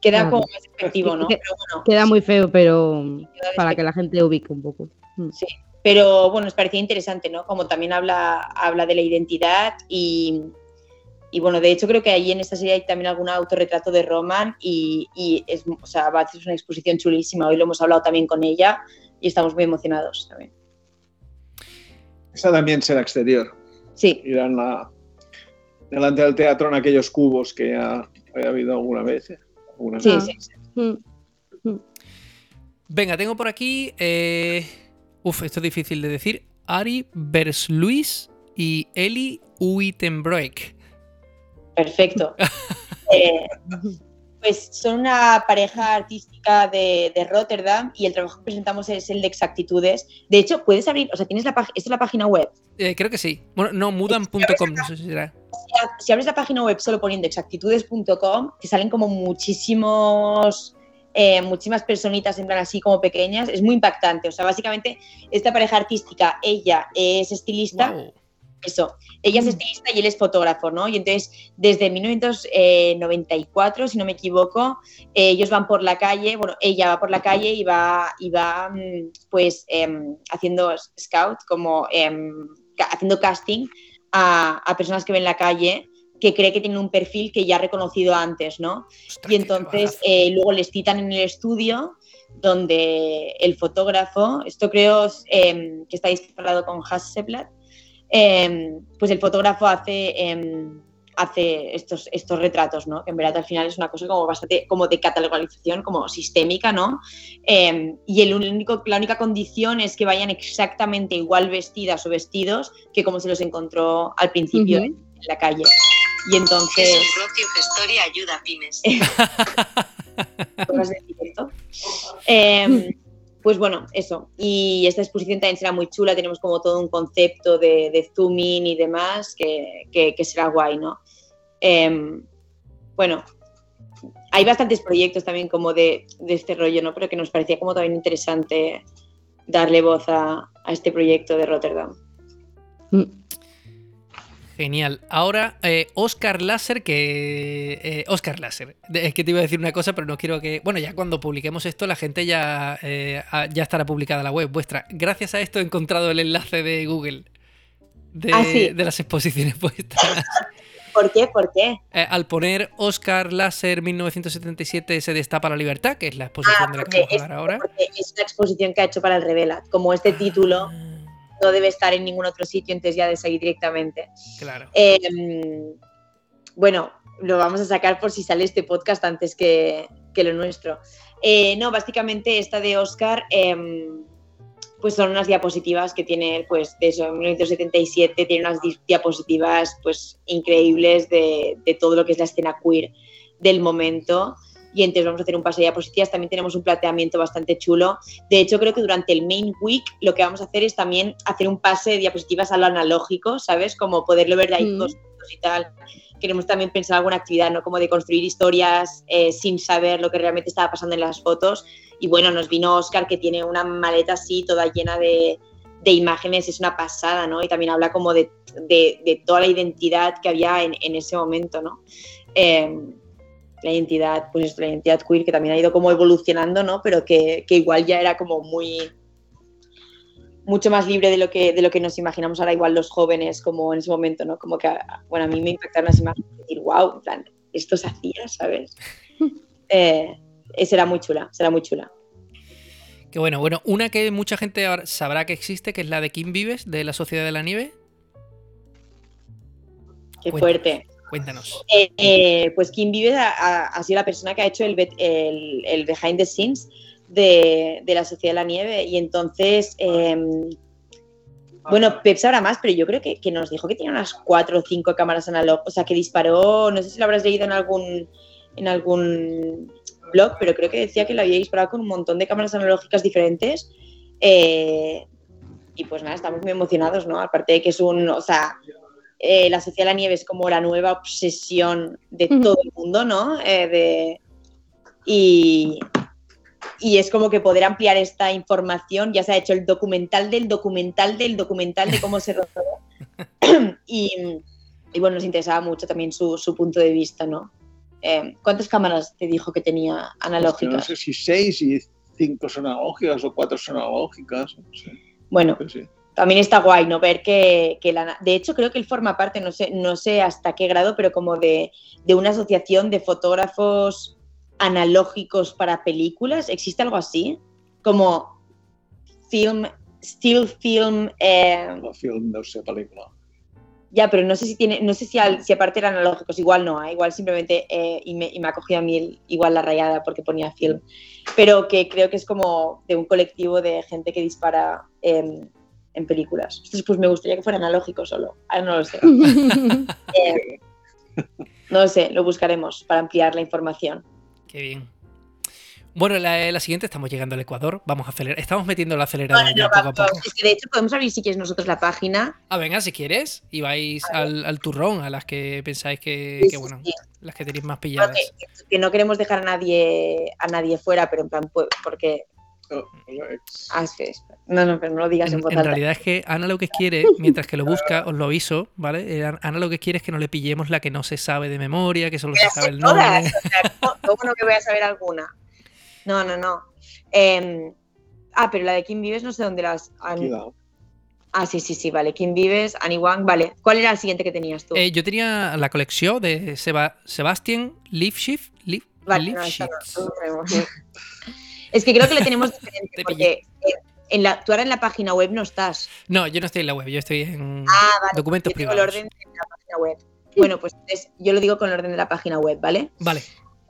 queda Claro. como más efectivo, ¿no? Que- Pero bueno, Queda muy feo, pero para que la gente ubique un poco. Mm. Sí, pero bueno, nos parecía interesante, ¿no? Como también habla, habla de la identidad y, y bueno, de hecho creo que ahí en esta serie hay también algún autorretrato de Roman y, y es, o sea, va a hacer una exposición chulísima. Hoy lo hemos hablado también con ella y estamos muy emocionados también. Esa también será exterior. Sí, Irán la, delante del teatro en aquellos cubos que ya había habido alguna vez. ¿eh? Alguna sí, vez. sí. sí. Mm. Venga, tengo por aquí. eh, Uf, esto es difícil de decir. Ari Versluis y Eli Uitenbroek. Perfecto. Eh, pues son una pareja artística de, de Rotterdam y el trabajo que presentamos es el de exactitudes. De hecho, puedes abrir, o sea, tienes la página, esta es la página web. Eh, creo que sí. Bueno, no, mudan.com, no sé si será. si abres la página web solo poniendo exactitudes.com, te salen como muchísimos, eh, muchísimas personitas en plan así como pequeñas. Es muy impactante. O sea, básicamente, esta pareja artística, ella es estilista. Eso, ella es Mm. estilista y él es fotógrafo, ¿no? Y entonces, desde 1994, si no me equivoco, eh, ellos van por la calle, bueno, ella va por la calle y va, y va mm, pues, em, haciendo scout, como em, haciendo casting a, a personas que ven la calle que cree que tienen un perfil que ya ha reconocido antes, ¿no? Y entonces eh, luego les citan en el estudio donde el fotógrafo, esto creo em, que está disparado con Hasselblad, em, pues el fotógrafo hace, em, hace estos, estos retratos, ¿no? Que en verdad al final es una cosa como bastante como de catalogización, como sistémica, ¿no? Em, y el único, la única condición es que vayan exactamente igual vestidas o vestidos que como se los encontró al principio Ujú. en la calle. Y entonces... Es un propio gestor y ayuda a pymes. cosas del directo. Pues bueno, eso. Y esta exposición también será muy chula. Tenemos como todo un concepto de, zooming y demás que, será guay, ¿no? Eh, bueno, hay bastantes proyectos también como de, este rollo, ¿no? Pero que nos parecía como también interesante darle voz a, a este proyecto de Rotterdam. Mm. Genial. Ahora, eh, Oscar Láser, que. eh, Oscar Láser. De- Es que te iba a decir una cosa, pero no quiero que. Bueno, ya cuando publiquemos esto, la gente ya, eh, ya estará publicada la web vuestra. Gracias a esto he encontrado el enlace de Google. De, Ah, sí. de las exposiciones vuestras. ¿Por qué? ¿Por qué? Eh, al poner Oscar Láser 1977 se destapa la libertad, que es la exposición Ah, de la que vamos a hablar ahora. es una exposición que ha hecho para el Revela. Como este título Ah, no debe estar en ningún otro sitio, entonces ya de seguir directamente. claro. Eh, bueno, lo vamos a sacar por si sale este podcast antes que, que lo nuestro. Eh, no, básicamente esta de Oscar, em, pues son unas diapositivas que tiene, pues, de eso, en 1977, tiene unas di- diapositivas, pues, increíbles de, de todo lo que es la escena queer del momento. Y entonces vamos a hacer un pase de diapositivas. También tenemos un planteamiento bastante chulo. De hecho, creo que durante el Main Week lo que vamos a hacer es también hacer un pase de diapositivas a lo analógico, ¿sabes? Como poderlo ver de ahí Mm. dos minutos y tal. Queremos también pensar alguna actividad, ¿no? Como de construir historias eh, sin saber lo que realmente estaba pasando en las fotos. Y bueno, nos vino Oscar que tiene una maleta así, toda llena de, de imágenes, es una pasada, ¿no? Y también habla como de, de- de toda la identidad que había en, en ese momento, ¿no? Eh, la identidad, pues la identidad queer que también ha ido como evolucionando, ¿no? Pero que, que igual ya era como muy mucho más libre de lo que de lo que nos imaginamos ahora igual los jóvenes como en ese momento, ¿no? Como que bueno, a mí me impactaron las imágenes y decir, wow, en plan, esto se hacía, ¿sabes? Eh, será muy chula, será muy chula. Que bueno, bueno, una que mucha gente ahora sabrá que existe, que es la de Kim Vives, de la Sociedad de la Nieve. Qué Cuéntanos. fuerte. Cuéntanos. Eh, eh, pues Kim Vives ha, sido la persona que ha hecho el, el, behind the scenes de, de la Sociedad de la Nieve y entonces, eh, bueno, Pep sabrá más, pero yo creo que, que nos dijo que tenía unas cuatro o cinco cámaras analógicas, o sea, que disparó, no sé si lo habrás leído en algún, en algún blog, pero creo que decía que lo había disparado con un montón de cámaras analógicas diferentes. eh, y pues nada, estamos muy emocionados, ¿no? Aparte de que es un, o sea, eh, la Sociedad de la Nieve es como la nueva obsesión de todo el mundo, ¿no? Eh, de- y, y es como que poder ampliar esta información, ya se ha hecho el documental del documental del documental de cómo se rodó. y, y bueno, nos interesaba mucho también su, su punto de vista, ¿no? Eh, ¿Cuántas cámaras te dijo que tenía que no analógicas? sé si seis y cinco son analógicas o cuatro son analógicas. No sé, Bueno, sí. También está guay, ¿no? Ver que, que la... De hecho, creo que él forma parte, no sé, no sé hasta qué grado, pero como de, de una asociación de fotógrafos analógicos para películas. ¿Existe algo así? Como film, still film... eh, film, no sé, pel·lícula. ya, pero no sé si tiene, no sé si, al- si aparte eran analógicos, igual no, ¿eh? igual simplemente, eh, y, me, y me ha cogido a mí el- igual la rayada porque ponía film, pero que creo que es como de un colectivo de gente que dispara en, en películas. Entonces, pues me gustaría que fuera analógico solo, ahora no lo sé. Eh, no lo sé, lo buscaremos para ampliar la información. Qué bien. Bueno, la, la siguiente estamos llegando al Ecuador. Vamos a acelerar. Estamos metiendo el acelerador Bueno, ya poco a vamos, poco. Es que de hecho podemos abrir si quieres nosotros la página. Ah, venga, si quieres. Y vais al, al turrón, a las que pensáis que, Sí, que, bueno, sí. las que tenéis más pilladas. que, que no queremos dejar a nadie a nadie fuera, pero en plan, pues, porque. Ex- Ah, espera, espera. No, no, pero no lo digas en, En, voz en realidad es que Ana lo que quiere, mientras que lo busca, os lo aviso, ¿vale? Eh, Ana lo que quiere es que no le pillemos la que no se sabe de memoria, que solo se sabe el todas, nombre. o sea, ¿cómo, cómo no que voy a saber alguna? No, no, no. Em, ah, pero la de Kim Vives no sé dónde las han... Ah, sí, sí, sí, vale. Kim Vives, Annie Wang, vale. ¿Cuál era el siguiente que tenías tú? Eh, yo tenía la colección de Seba- Sebastian Lifshitz. Lif- vale, no, no, Lifshitz. no lo sabemos. es que creo que la tenemos diferente, Te porque eh, en la, tú ahora en la página web no estás. No, yo no estoy en la web, yo estoy en Ah, vale. documentos Yo tengo el privados. orden de la página web. Bueno, pues yo lo digo con el orden de la página web, ¿vale? Vale.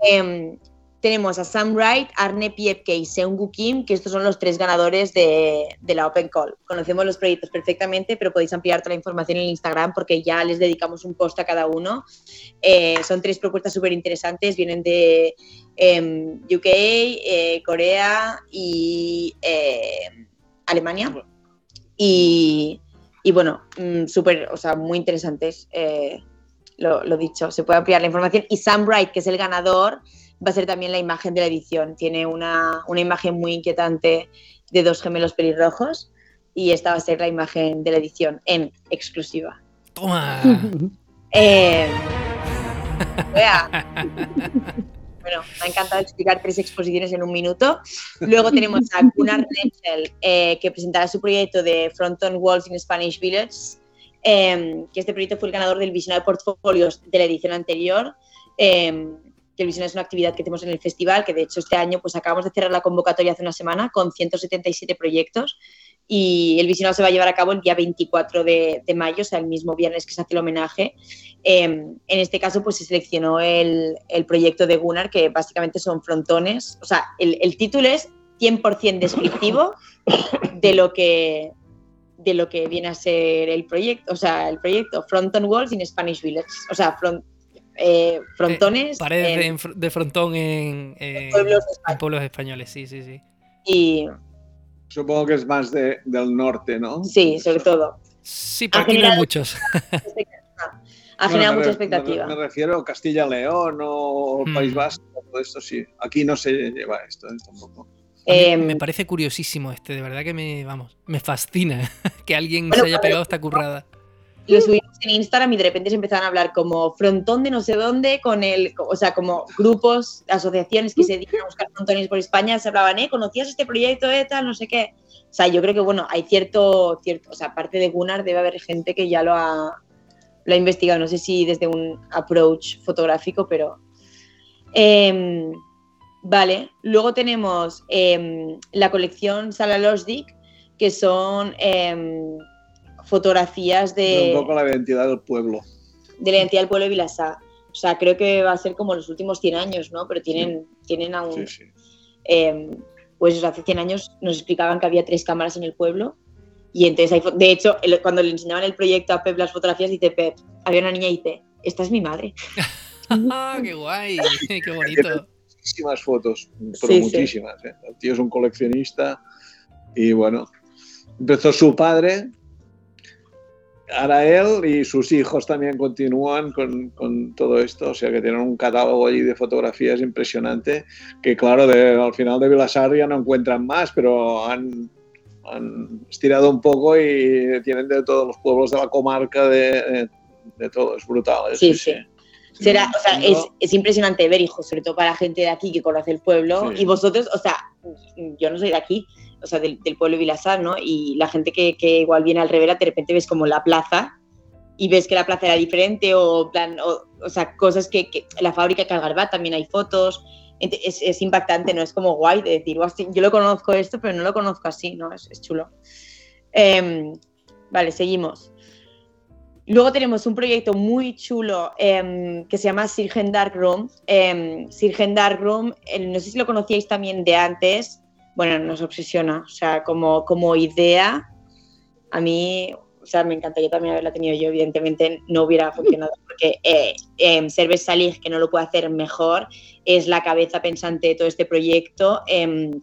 Em, tenemos a Sam Wright, Arne Piepke y Seung Kim, que estos son los tres ganadores de, de la Open Call. Conocemos los proyectos perfectamente, pero podéis ampliar toda la información en Instagram porque ya les dedicamos un post a cada uno. Eh, son tres propuestas súper interesantes, vienen de em, UK, eh, Corea y eh, Alemania. Y, y bueno, mm, súper, o sea, muy interesantes. lo, lo dicho, se puede ampliar la información. Y Sam Wright, que es el ganador, va a ser también la imagen de la edición. Tiene una, una imagen muy inquietante de dos gemelos pelirrojos y esta va a ser la imagen de la edición en exclusiva. Toma. Eh, vea. Bueno, me ha encantado explicar tres exposiciones en un minuto. Luego tenemos a Gunnar Renzel, eh, que presentará su proyecto de Fronton Walls in Spanish Village, eh, que este proyecto fue el ganador del visionado de portfolios de la edición anterior. eh, visionado es una actividad que tenemos en el festival, que de hecho este año pues acabamos de cerrar la convocatoria hace una semana con 177 proyectos y el visionado se va a llevar a cabo el día 24 de, de mayo, o sea, el mismo viernes que se hace el homenaje. Eh, en este caso, pues se seleccionó el, el proyecto de Gunnar, que básicamente son frontones. O sea, el, el título es 100% descriptivo de lo que de lo que viene a ser el proyecto, o sea, el proyecto Fronton Walls in Spanish Village, o sea, front- eh, frontones Paredes en- de, frontón en, eh, pueblos en españoles, sí, sí, sí. y Supongo que es más de- del norte, ¿no? sí, sobre todo. Sí, pero Ha aquí no hay generado- muchos. Ha generado mucha expectativa. Me, refiero a Castilla-León o Hmm. País Vasco, todo esto sí. Aquí no se lleva esto ¿eh? tampoco. Em, me parece curiosísimo este, de verdad que me, vamos, me fascina que alguien Bueno, se haya pegado esta currada. Lo subimos en Instagram y de repente se empezaron a hablar como frontón de no sé dónde, con el, o sea, como grupos, asociaciones que se dedican a buscar frontones por España, se hablaban, ¿eh? ¿Conocías este proyecto de tal? No sé qué. O sea, yo creo que, bueno, hay cierto, cierto, o sea, aparte de Gunnar, debe haber gente que ya lo ha, lo ha investigado, no sé si desde un approach fotográfico, pero... em, vale, luego tenemos em, la colección Sala Losdick, que son em, fotografías de un poco la identidad del pueblo. de la identidad del pueblo de Vilassar. O sea, creo que va a ser como los últimos 100 años, ¿no? Pero tienen, tienen aún... Sí, sí. eh, pues hace 100 años nos explicaban que había tres cámaras en el pueblo y entonces, hay de hecho, el- cuando le enseñaban el proyecto a Pep las fotografías, dice Pep, había una niña y dice, esta es mi madre. ¡Ah, ¡Qué guay! ¡Qué bonito! Muchísimas fotos, pero Sí, sí. muchísimas. ¿eh? El tío es un coleccionista y bueno, empezó su padre, ahora él y sus hijos también continúan con, con todo esto, o sea que tienen un catálogo allí de fotografías impresionante, que claro, de- al final de Vilasar ya no encuentran más, pero han, han estirado un poco y tienen de todos los pueblos de la comarca, de, de, de todo, es brutal. ¿eh? Sí, sí. Será, o sea, es, es impresionante ver, hijo, sobre todo para la gente de aquí que conoce el pueblo. Sí. Y vosotros, o sea, yo no soy de aquí, o sea, del, pueblo de Vilassar, ¿no? Y la gente que, igual viene al Revera, de repente ves como la plaza y ves que la plaza era diferente o, plan, o, sea, cosas que, la fábrica Calgarbat también hay fotos. Es, impactante, ¿no? Es como guay de decir, "Guau, sí, yo lo conozco esto, pero no lo conozco así, ¿no? Es, chulo. Em, vale, seguimos. Luego tenemos un proyecto muy chulo em, que se llama Sirgen Dark Room. Em, Sirgen Dark Room, eh, no sé si lo conocíais también de antes, bueno, nos obsesiona, o sea, como, como idea, a mí o sea, me encantaría también haberla tenido yo, evidentemente no hubiera funcionado, porque eh, eh, Serves Salih, que no lo puede hacer mejor, es la cabeza pensante de todo este proyecto. em,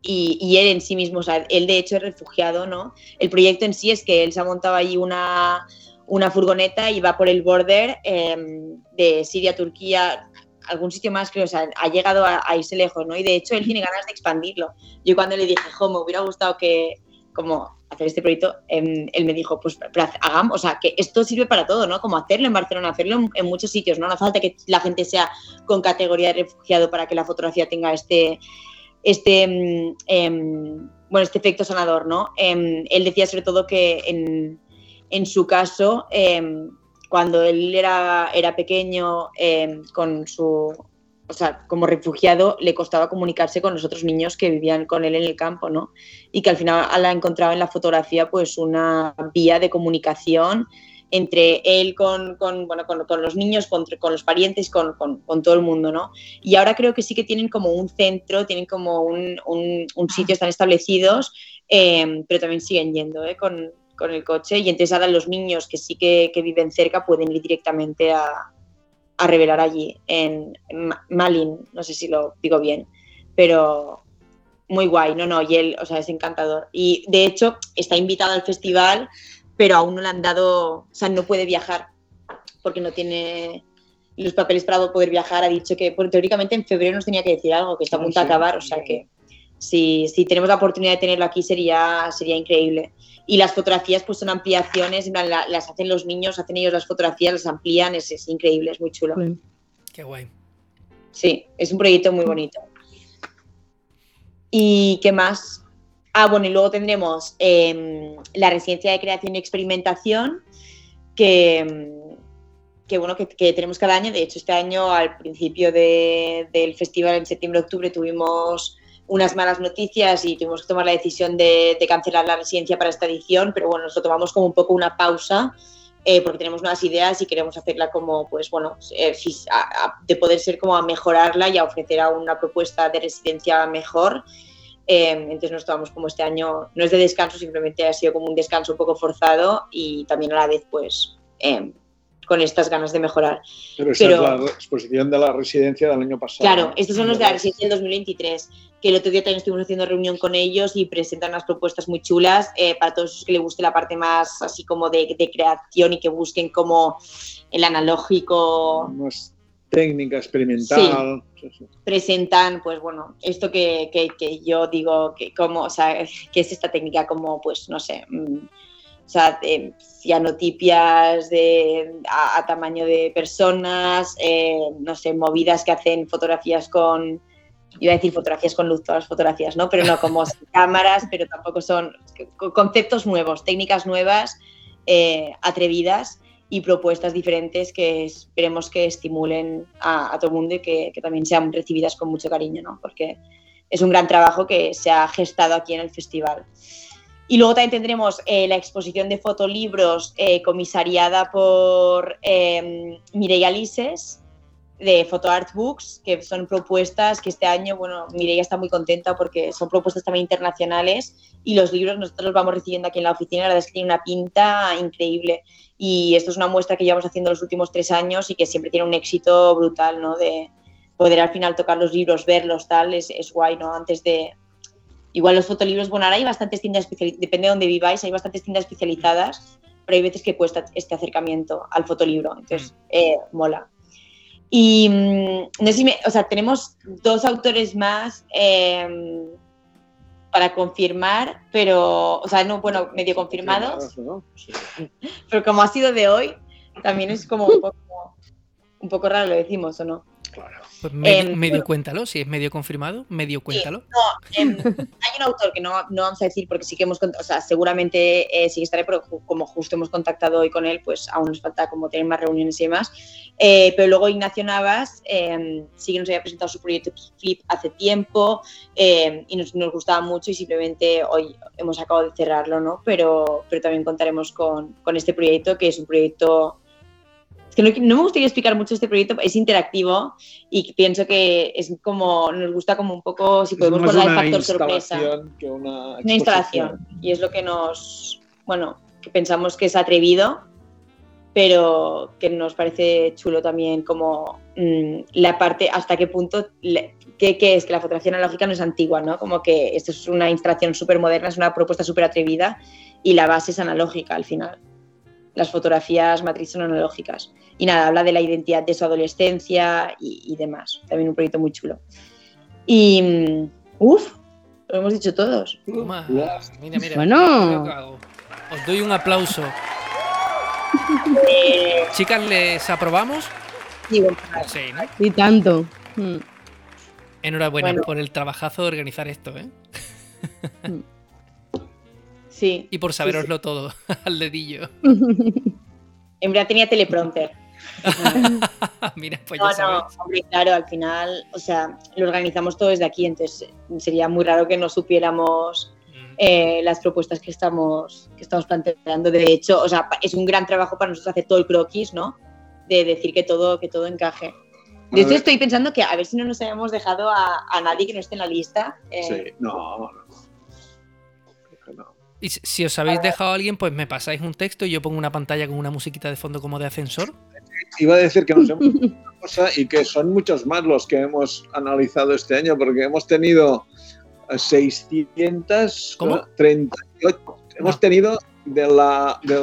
y, y él en sí mismo, o sea, él de hecho es refugiado, ¿no? El proyecto en sí es que él se ha montado ahí una, una furgoneta y va por el border em, de Siria, Turquía, algún sitio más, creo, o sea, ha llegado a, irse lejos, ¿no? Y de hecho él tiene ganas de expandirlo. Yo cuando le dije, jo, me hubiera gustado que, como hacer este proyecto, em, él me dijo, pues hagamos, o sea, que esto sirve para todo, ¿no? Como hacerlo en Barcelona, hacerlo en, muchos sitios, ¿no? No falta que la gente sea con categoría de refugiado para que la fotografía tenga este, este, em, em, bueno, este efecto sanador, ¿no? Em, él decía sobre todo que en, en su caso, cuando él era, era pequeño, em, con su, o sea, como refugiado, le costaba comunicarse con los otros niños que vivían con él en el campo, ¿no? Y que al final ha encontrado en la fotografía pues una vía de comunicación entre él con, con, bueno, con, con los niños, con, los parientes, con, todo el mundo, ¿no? Y ahora creo que sí que tienen como un centro, tienen como un, un, un sitio, están establecidos, eh, pero también siguen yendo ¿eh? con, con el coche y entonces ahora los niños que sí que, que viven cerca pueden ir directamente a, a revelar allí, en Ma- Malin, no sé si lo digo bien, pero muy guay, no, no, y él, o sea, es encantador. Y de hecho está invitado al festival, pero aún no le han dado, o sea, no puede viajar porque no tiene los papeles para poder viajar. Ha dicho que pues, teóricamente en febrero nos tenía que decir algo, que está a punto de acabar, o sea que si, si tenemos la oportunidad de tenerlo aquí sería, sería increíble. Y las fotografías pues son ampliaciones, en plan, la- las hacen los niños, hacen ellos las fotografías, las amplían, es, es increíble, es muy chulo. Qué guay. Sí, es un proyecto muy bonito. ¿Y qué más? Ah, bueno, y luego tendremos em, la residencia de creación y experimentación, que, que, bueno, que, que tenemos cada año. De hecho, este año, al principio de- del festival, en septiembre-octubre, tuvimos unas malas noticias y tuvimos que tomar la decisión de, de cancelar la residencia para esta edición, pero bueno, nos lo tomamos como un poco una pausa eh, porque tenemos nuevas ideas y queremos hacerla como, pues bueno, eh, a- a- de poder ser como a mejorarla y a ofrecer a una propuesta de residencia mejor. Eh, entonces nos tomamos como este año, no es de descanso, simplemente ha sido como un descanso un poco forzado y también a la vez, pues, eh, con estas ganas de mejorar. Pero esa Pero- es la exposición de la residencia del año pasado. Claro, estos son los de la residencia del 2023, que el otro día también estuvimos haciendo reunión con ellos y presentan unas propuestas muy chulas eh, para todos los que les guste la parte más así como de, de creación y que busquen como el analógico, Más técnica experimental. Sí, presentan, pues bueno, esto que, que- que yo digo, que como, o sea, que es esta técnica como, pues no sé, mm, o sea, de cianotipias de, a, a tamaño de personas, eh, no sé, movidas que hacen fotografías con, iba a decir fotografías con luz, todas las fotografías, ¿no? Pero no como cámaras, pero tampoco son con- conceptos nuevos, técnicas nuevas, eh, atrevidas y propuestas diferentes que esperemos que estimulen a, a todo el mundo y que, que también sean recibidas con mucho cariño, ¿no? Porque es un gran trabajo que se ha gestado aquí en el festival. Y luego también tendremos eh, la exposición de fotolibros eh, comisariada por eh, Mireia Lises de Photo Art Books, que son propuestas que este año, bueno, Mireia está muy contenta porque son propuestas también internacionales y los libros nosotros los vamos recibiendo aquí en la oficina, la verdad es que tiene una pinta increíble y esto es una muestra que llevamos haciendo los últimos tres años y que siempre tiene un éxito brutal, ¿no? De poder al final tocar los libros, verlos, tal, es, es guay, ¿no? Antes de... Igual los fotolibros, bueno, ahora hay bastantes tiendas especializadas, depende de dónde viváis, hay bastantes tiendas especializadas, pero hay veces que cuesta este acercamiento al fotolibro, entonces eh, mola. Y mm, no sé si me, o sea, tenemos dos autores más eh, para confirmar, pero, o sea, no, bueno, medio confirmados, ¿no? Sí. pero como ha sido de hoy, también es como un poco, un poco raro, lo decimos, ¿o no? Claro. Pues medio, Em, medio cuéntalo, si es medio confirmado, medio cuéntalo. Em, hay un autor que no, no vamos a decir porque sí que hemos, o sea, seguramente eh, sí que estaré, pero como justo hemos contactado hoy con él, pues aún nos falta como tener más reuniones y demás. Eh, pero luego Ignacio Navas em, sí que nos había presentado su proyecto Flip hace tiempo em, y nos, nos gustaba mucho y simplemente hoy hemos acabado de cerrarlo, ¿no? Pero, pero también contaremos con, con este proyecto, que es un proyecto... Que no, no me gustaría explicar mucho este proyecto, es interactivo y pienso que es como, nos gusta como un poco, si podemos guardar el factor sorpresa que una una instalación y es lo que nos bueno que pensamos que es atrevido, pero que nos parece chulo también como mm, la parte, hasta qué punto, qué es que la fotografía analógica no es antigua, ¿no? Como que esto es una instalación súper moderna, es una propuesta súper atrevida y la base es analógica al final. Las fotografías matriz son analógicas. Y nada, habla de la identidad de su adolescencia y, y demás. También un proyecto muy chulo. Y, mm, uff, lo hemos dicho todos. Toma. Mira, mira. Bueno. que hago. Os doy un aplauso. Chicas, ¿les aprobamos? Y bueno, Sí, ¿no? Y tanto. Mm. Enhorabuena Bueno. por el trabajazo de organizar esto, ¿eh? Sí. Y por Sí, saberoslo todo al dedillo. En verdad tenía teleprompter. Mira, pues No, ya no, sabéis. hombre, claro, al final, o sea, lo organizamos todo desde aquí, entonces sería muy raro que no supiéramos Mm. eh, las propuestas que estamos, que estamos planteando. De hecho, o sea, es un gran trabajo para nosotros hacer todo el croquis, ¿no? De decir que todo, que todo encaje. De hecho, estoy pensando que a ver si no nos hayamos dejado a, a nadie que no esté en la lista. eh, Sí, no, no. No. Y si- os habéis dejado a alguien, pues me pasáis un texto y yo pongo una pantalla con una musiquita de fondo como de ascensor. Iba a decir que nos hemos una cosa y que son muchos más los que hemos analizado este año, porque hemos tenido eh, 638. ¿Cómo? Hemos No. tenido de, la, de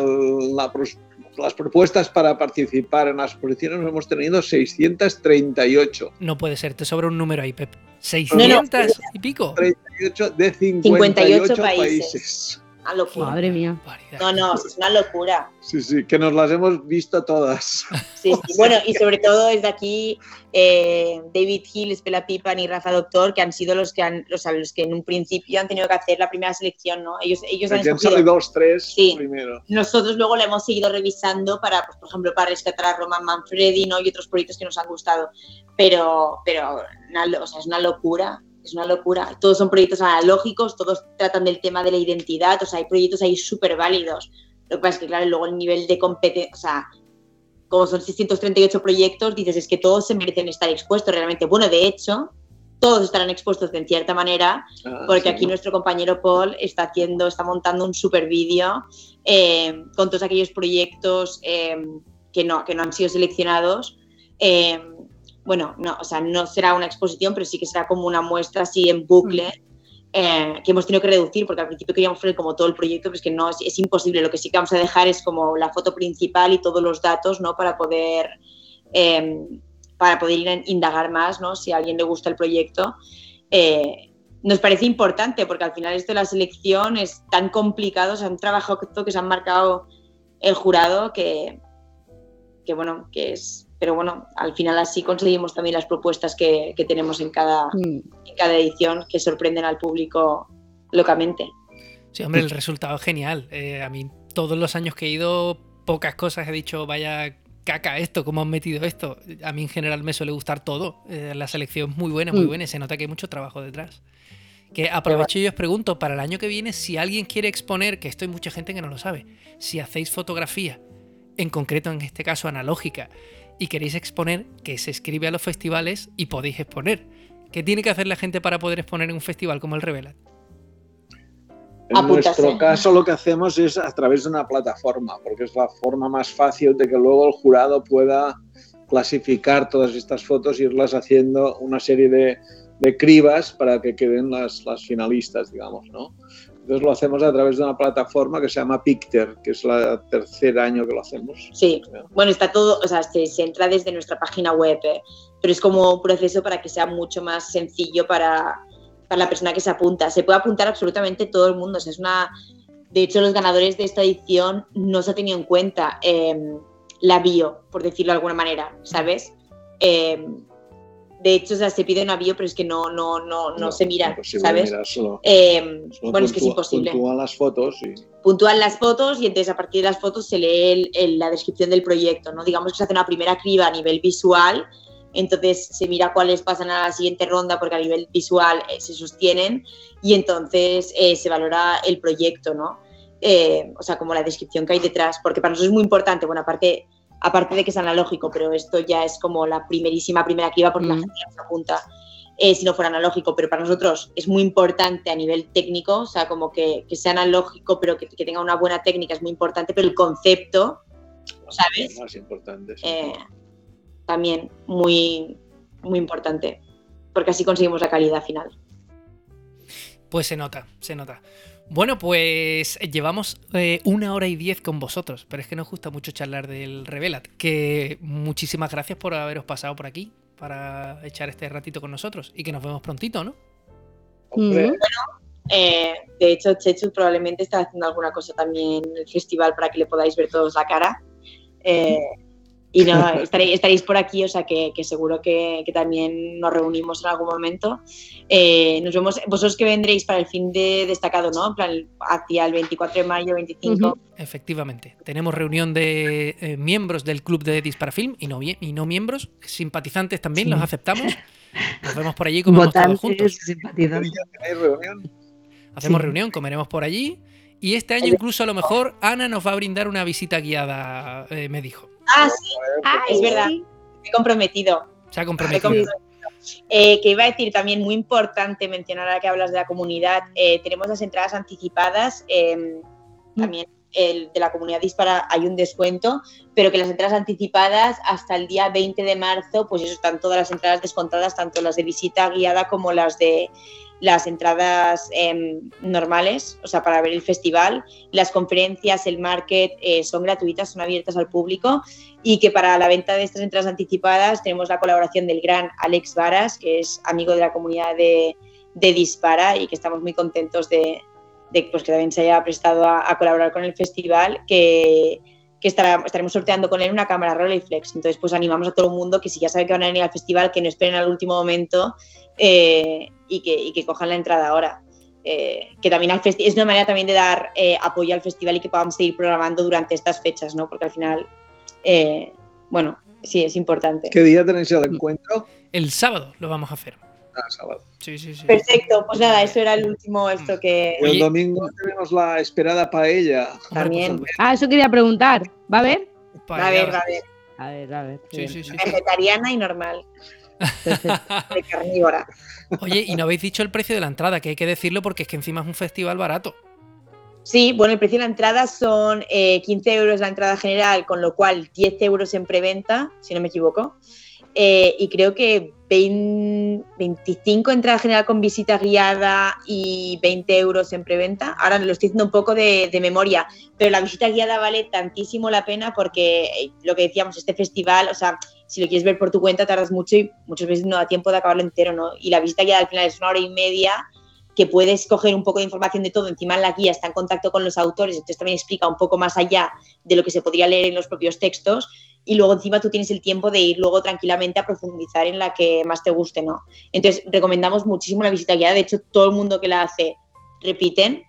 la pros- las propuestas para participar en las exposiciones, hemos tenido 638. No puede ser, te sobra un número ahí, Pep. 600 y pico. 38 de 58, 58 países. países. Una locura. Madre mía. No, no, es una locura. Sí, sí, que nos las hemos visto todas. Sí, sí. Bueno, y sobre todo desde aquí eh, David Hill, Espela Pipan y Rafa Doctor, que han sido los que han, los, los que en un principio han tenido que hacer la primera selección, ¿no? Ellos, ellos han han salido los tres Sí. primero. Nosotros luego la hemos seguido revisando para, pues, por ejemplo, para rescatar a Roman Manfredi, ¿no? Y otros proyectos que nos han gustado. Pero, pero una o sea, es una locura. Es una locura. Todos son proyectos analógicos, todos tratan del tema de la identidad, o sea, hay proyectos ahí súper válidos. Lo que pasa es que, claro, luego el nivel de competencia, o sea, como son 638 proyectos, dices, es que todos se merecen estar expuestos realmente. Bueno, de hecho, todos estarán expuestos de cierta manera, Ah, porque sí, aquí ¿no? nuestro compañero Paul está haciendo, está montando un super vídeo eh, con todos aquellos proyectos eh, que, no, que no han sido seleccionados. Eh, bueno, no, o sea, no será una exposición, pero sí que será como una muestra así en bucle. eh, que hemos tenido que reducir porque al principio queríamos poner como todo el proyecto, pero es que no, es, es imposible. Lo que sí que vamos a dejar es como la foto principal y todos los datos, ¿no? Para poder, eh, para poder indagar más, ¿no? Si a alguien le gusta el proyecto. Eh, nos parece importante porque al final esto de la selección es tan complicado, o sea, un trabajo que se han marcado el jurado que, que bueno, que es, pero bueno, al final así conseguimos también las propuestas que, que tenemos en cada, Mm. en cada edición que sorprenden al público locamente. Sí, hombre, el resultado es genial. Eh, a mí, todos los años que he ido, pocas cosas he dicho, vaya caca esto, cómo han metido esto. A mí en general me suele gustar todo. Eh, la selección es muy buena, muy Mm. buena y se nota que hay mucho trabajo detrás. Que aprovecho y os pregunto, para el año que viene, si alguien quiere exponer, que esto hay mucha gente que no lo sabe, si hacéis fotografía, en concreto en este caso analógica, y queréis exponer, que se escribe a los festivales y podéis exponer. ¿Qué tiene que hacer la gente para poder exponer en un festival como el Revelat? En nuestro caso lo que hacemos es a través de una plataforma, porque es la forma más fácil de que luego el jurado pueda clasificar todas estas fotos e irlas haciendo una serie de, de cribas para que queden las, las finalistas, digamos, ¿no? Entonces lo hacemos a través de una plataforma que se llama Picter, que es el tercer año que lo hacemos. Sí, bueno, está todo, o sea, se, se entra desde nuestra página web, eh, pero es como un proceso para que sea mucho más sencillo para, para la persona que se apunta. Se puede apuntar absolutamente todo el mundo, o sea, es una... De hecho, los ganadores de esta edición no se ha tenido en cuenta eh, la bio, por decirlo de alguna manera, ¿sabes? Eh, de hecho, o sea, se pide una bio, pero es que no, no, no, no, se mira, ¿sabes? solo- Eh, solo bueno, es que es imposible Puntúan las fotos y puntúan las fotos y entonces a partir de las fotos se lee el- el- la descripción del proyecto, ¿no? Digamos que se hace una primera criba a nivel visual, entonces se mira cuáles pasan a la siguiente ronda porque a nivel visual eh, se sostienen y entonces eh, se valora el proyecto, ¿no? O sea, como la descripción que hay detrás, porque para nosotros es muy importante, bueno, aparte, aparte de que es analógico, pero esto ya es como la primerísima primera criba porque la Mm. gente se apunta. eh, si no fuera analógico, pero para nosotros es muy importante a nivel técnico, o sea, como que, que sea analógico, pero que, que tenga una buena técnica es muy importante, pero el concepto, ¿sabes? Más importante. sí. Eh, también muy, muy importante, porque así conseguimos la calidad final. Pues se nota, se nota. Bueno, pues llevamos eh, una hora y diez con vosotros, pero es que nos gusta mucho charlar del Revelat. Que muchísimas gracias por haberos pasado por aquí para echar este ratito con nosotros y que nos vemos prontito, ¿no? Mm. Eh, de hecho, Chechu probablemente está haciendo alguna cosa también en el festival para que le podáis ver todos la cara. Eh, y no, estaréis, estaréis por aquí, o sea que, que seguro que, que también nos reunimos en algún momento. Eh, nos vemos, vosotros que vendréis para el fin de destacado, ¿no? En plan, hacia el 24 de mayo, 25. Ujú. Efectivamente. Tenemos reunión de eh, miembros del club de Disparafilm y no, vie- y no miembros, simpatizantes también, Sí. los aceptamos. Nos vemos por allí y comemos todos juntos. Hacemos Sí. reunión, comeremos por allí. Y este año incluso a lo mejor Ana nos va a brindar una visita guiada, eh, me dijo. Ah, sí, Ay, Es verdad. sí. me he comprometido. Se ha Me he comprometido. comprometido. Eh, que iba a decir también muy importante mencionar ahora que hablas de la comunidad, eh, tenemos las entradas anticipadas, eh, también el, de la comunidad dispara hay un descuento, pero que las entradas anticipadas hasta el día 20 de marzo, pues eso están todas las entradas descontadas, tanto las de visita guiada como las de las entradas em, normales, o sea, para ver el festival. Las conferencias, el market eh, son gratuitas, son abiertas al público y que para la venta de estas entradas anticipadas tenemos la colaboración del gran Alex Varas, que es amigo de la comunidad de, de Dispara y que estamos muy contentos de, pues, que también se haya prestado a, colaborar con el festival, que, que estaremos sorteando con él una cámara Rolleiflex. Entonces, pues animamos a todo el mundo que si ya sabe que van a venir al festival, que no esperen al último momento eh, y, que, y que cojan la entrada ahora. Eh, que también al es una manera también de dar eh, apoyo al festival y que podamos seguir programando durante estas fechas, ¿no? Porque al final, eh, bueno, sí, es importante. ¿Qué día tenéis el encuentro? El sábado lo vamos a hacer. Ah, sábado. Sí, sí, sí. Perfecto, pues nada, eso era el último esto que... Y el domingo tenemos la esperada paella. También. Ah, eso quería preguntar. ¿Va a haber? supuesto. A ver, a ver, A ver, a ver. Sí, sí, sí. vegetariana y normal, De carnívora. Oye, y no habéis dicho el precio de la entrada, que hay que decirlo porque es que encima es un festival barato. Sí, bueno, el precio de la entrada son eh, 15 euros la entrada general, con lo cual 10 euros en preventa, si no me equivoco. Eh, y creo que 20 25 entrada general con visita guiada y 20 euros en preventa. Ahora lo estoy haciendo un poco de, de memoria, pero la visita guiada vale tantísimo la pena porque eh, lo que decíamos, este festival, o sea, si lo quieres ver por tu cuenta tardas mucho y muchas veces no da tiempo de acabarlo entero, ¿no? Y la visita guiada al final es una hora y media que puedes coger un poco de información de todo. Encima en la guía está en contacto con los autores, entonces también explica un poco más allá de lo que se podría leer en los propios textos. Y luego encima tú tienes el tiempo de ir luego tranquilamente a profundizar en la que más te guste, ¿no? Entonces recomendamos muchísimo la visita guiada. De hecho, todo el mundo que la hace repiten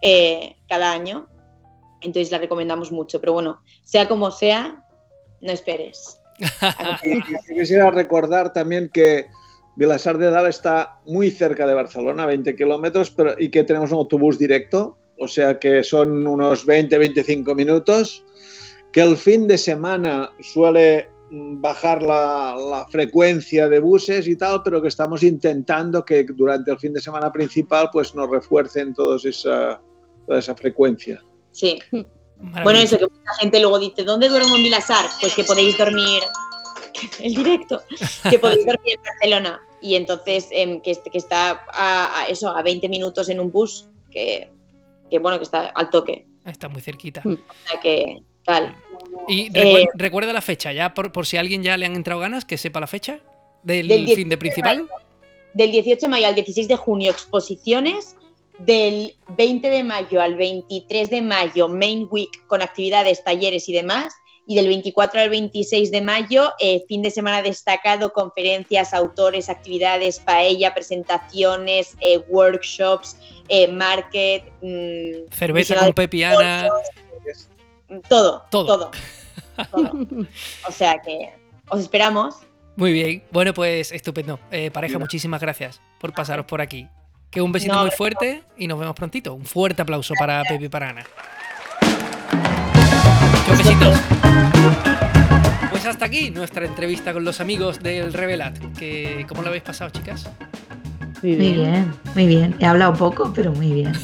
eh, cada año. Entonces la recomendamos mucho. Pero bueno, sea como sea, no esperes. Quisiera recordar también que Vilasar de Dalt está muy cerca de Barcelona, 20 kilómetros, y que tenemos un autobús directo, o sea que son unos 20-25 minutos, que el fin de semana suele bajar la, la frecuencia de buses y tal, pero que estamos intentando que durante el fin de semana principal pues nos refuercen todos esa, toda esa frecuencia. Sí. Bueno, eso que mucha gente luego dice, ¿dónde duermo en Vilasar? Pues que podéis dormir el directo, que podéis dormir en Barcelona. Y entonces em, que, est- que está a, a eso, a 20 minutos en un bus, que, que bueno, que está al toque. Está muy cerquita. O sea que tal. Y Eh, recuerda la fecha, ya por, por si a alguien ya le han entrado ganas, que sepa la fecha del, Del fin de principal. Del 18 de mayo al 16 de junio, exposiciones. Del 20 de mayo al 23 de mayo, Main Week con actividades, talleres y demás. Y del 24 al 26 de mayo, eh, fin de semana destacado, conferencias, autores, actividades, paella, presentaciones, eh, workshops, eh, market, mm, Cerveza con Pepiana. todo, Todo. todo, todo. O sea que os esperamos. Muy bien. Bueno, pues estupendo. Eh, pareja, muchísimas gracias por pasaros por aquí. Que un besito No, muy fuerte y nos vemos prontito. Un fuerte aplauso para Pepi y para Ana. Muchos besitos. Pues hasta aquí nuestra entrevista con los amigos del Revelat. Que, ¿Cómo lo habéis pasado, chicas? Muy Muy bien. muy bien. He hablado poco, pero muy bien.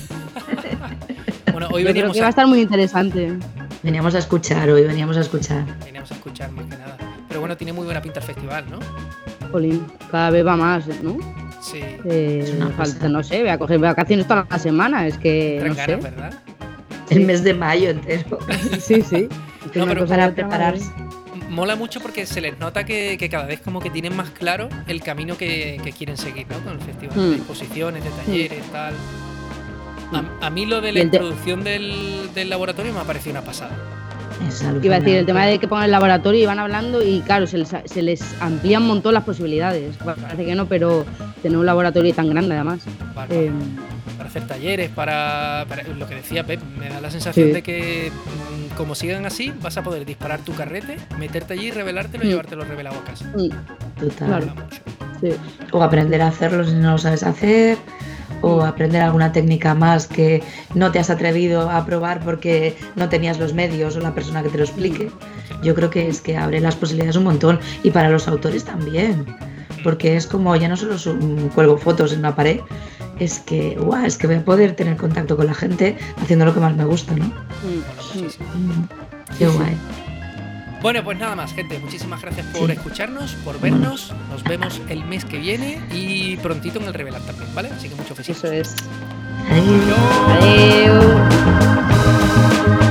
Bueno, hoy Yo creo veníamos que va a a, estar muy interesante. Veníamos a escuchar hoy, veníamos a escuchar. veníamos a escuchar más que nada. Pero bueno, tiene muy buena pinta el festival, ¿no? Jolín, cada vez va más, ¿no? Sí. Eh, Es una falta, pasada. no sé, voy a coger vacaciones toda la semana, es que no sé. ¿verdad? El mes de mayo entero. Sí, sí. Es No, una pero cosa para prepararse. Mola mucho porque se les nota que, que cada vez como que tienen más claro el camino que, que quieren seguir, ¿no? Con el festival de Mm. exposiciones, de talleres, tal. A, a mí lo de la introducción del, del laboratorio me ha parecido una pasada. Es Iba a decir, el tema de que pongan el laboratorio y van hablando y claro, se les, se les amplían un montón las posibilidades. Parece que no, pero tener un laboratorio tan grande además. Bárbaro. Eh, para hacer talleres, para, para- lo que decía Pep, me da la sensación Sí. de que mm, como sigan así, vas a poder disparar tu carrete, meterte allí, revelártelo y Mm. llevártelo revelado a casa. mm, Total. Claro. Sí. O aprender a hacerlo si no lo sabes hacer, o aprender alguna técnica más que no te has atrevido a probar porque no tenías los medios o la persona que te lo explique. Yo creo que es que abre las posibilidades un montón y para los autores también, porque es como ya no solo cuelgo fotos en una pared, es que, es que voy a poder tener contacto con la gente haciendo lo que más me gusta, ¿no? Mm, muchísimo. Mm, Qué guay. Bueno, pues nada más, gente. Muchísimas gracias por escucharnos, por vernos. Nos vemos el mes que viene y prontito en el Revelar también, ¿vale? Así que muchos besitos. Eso es. Adiós. Adiós.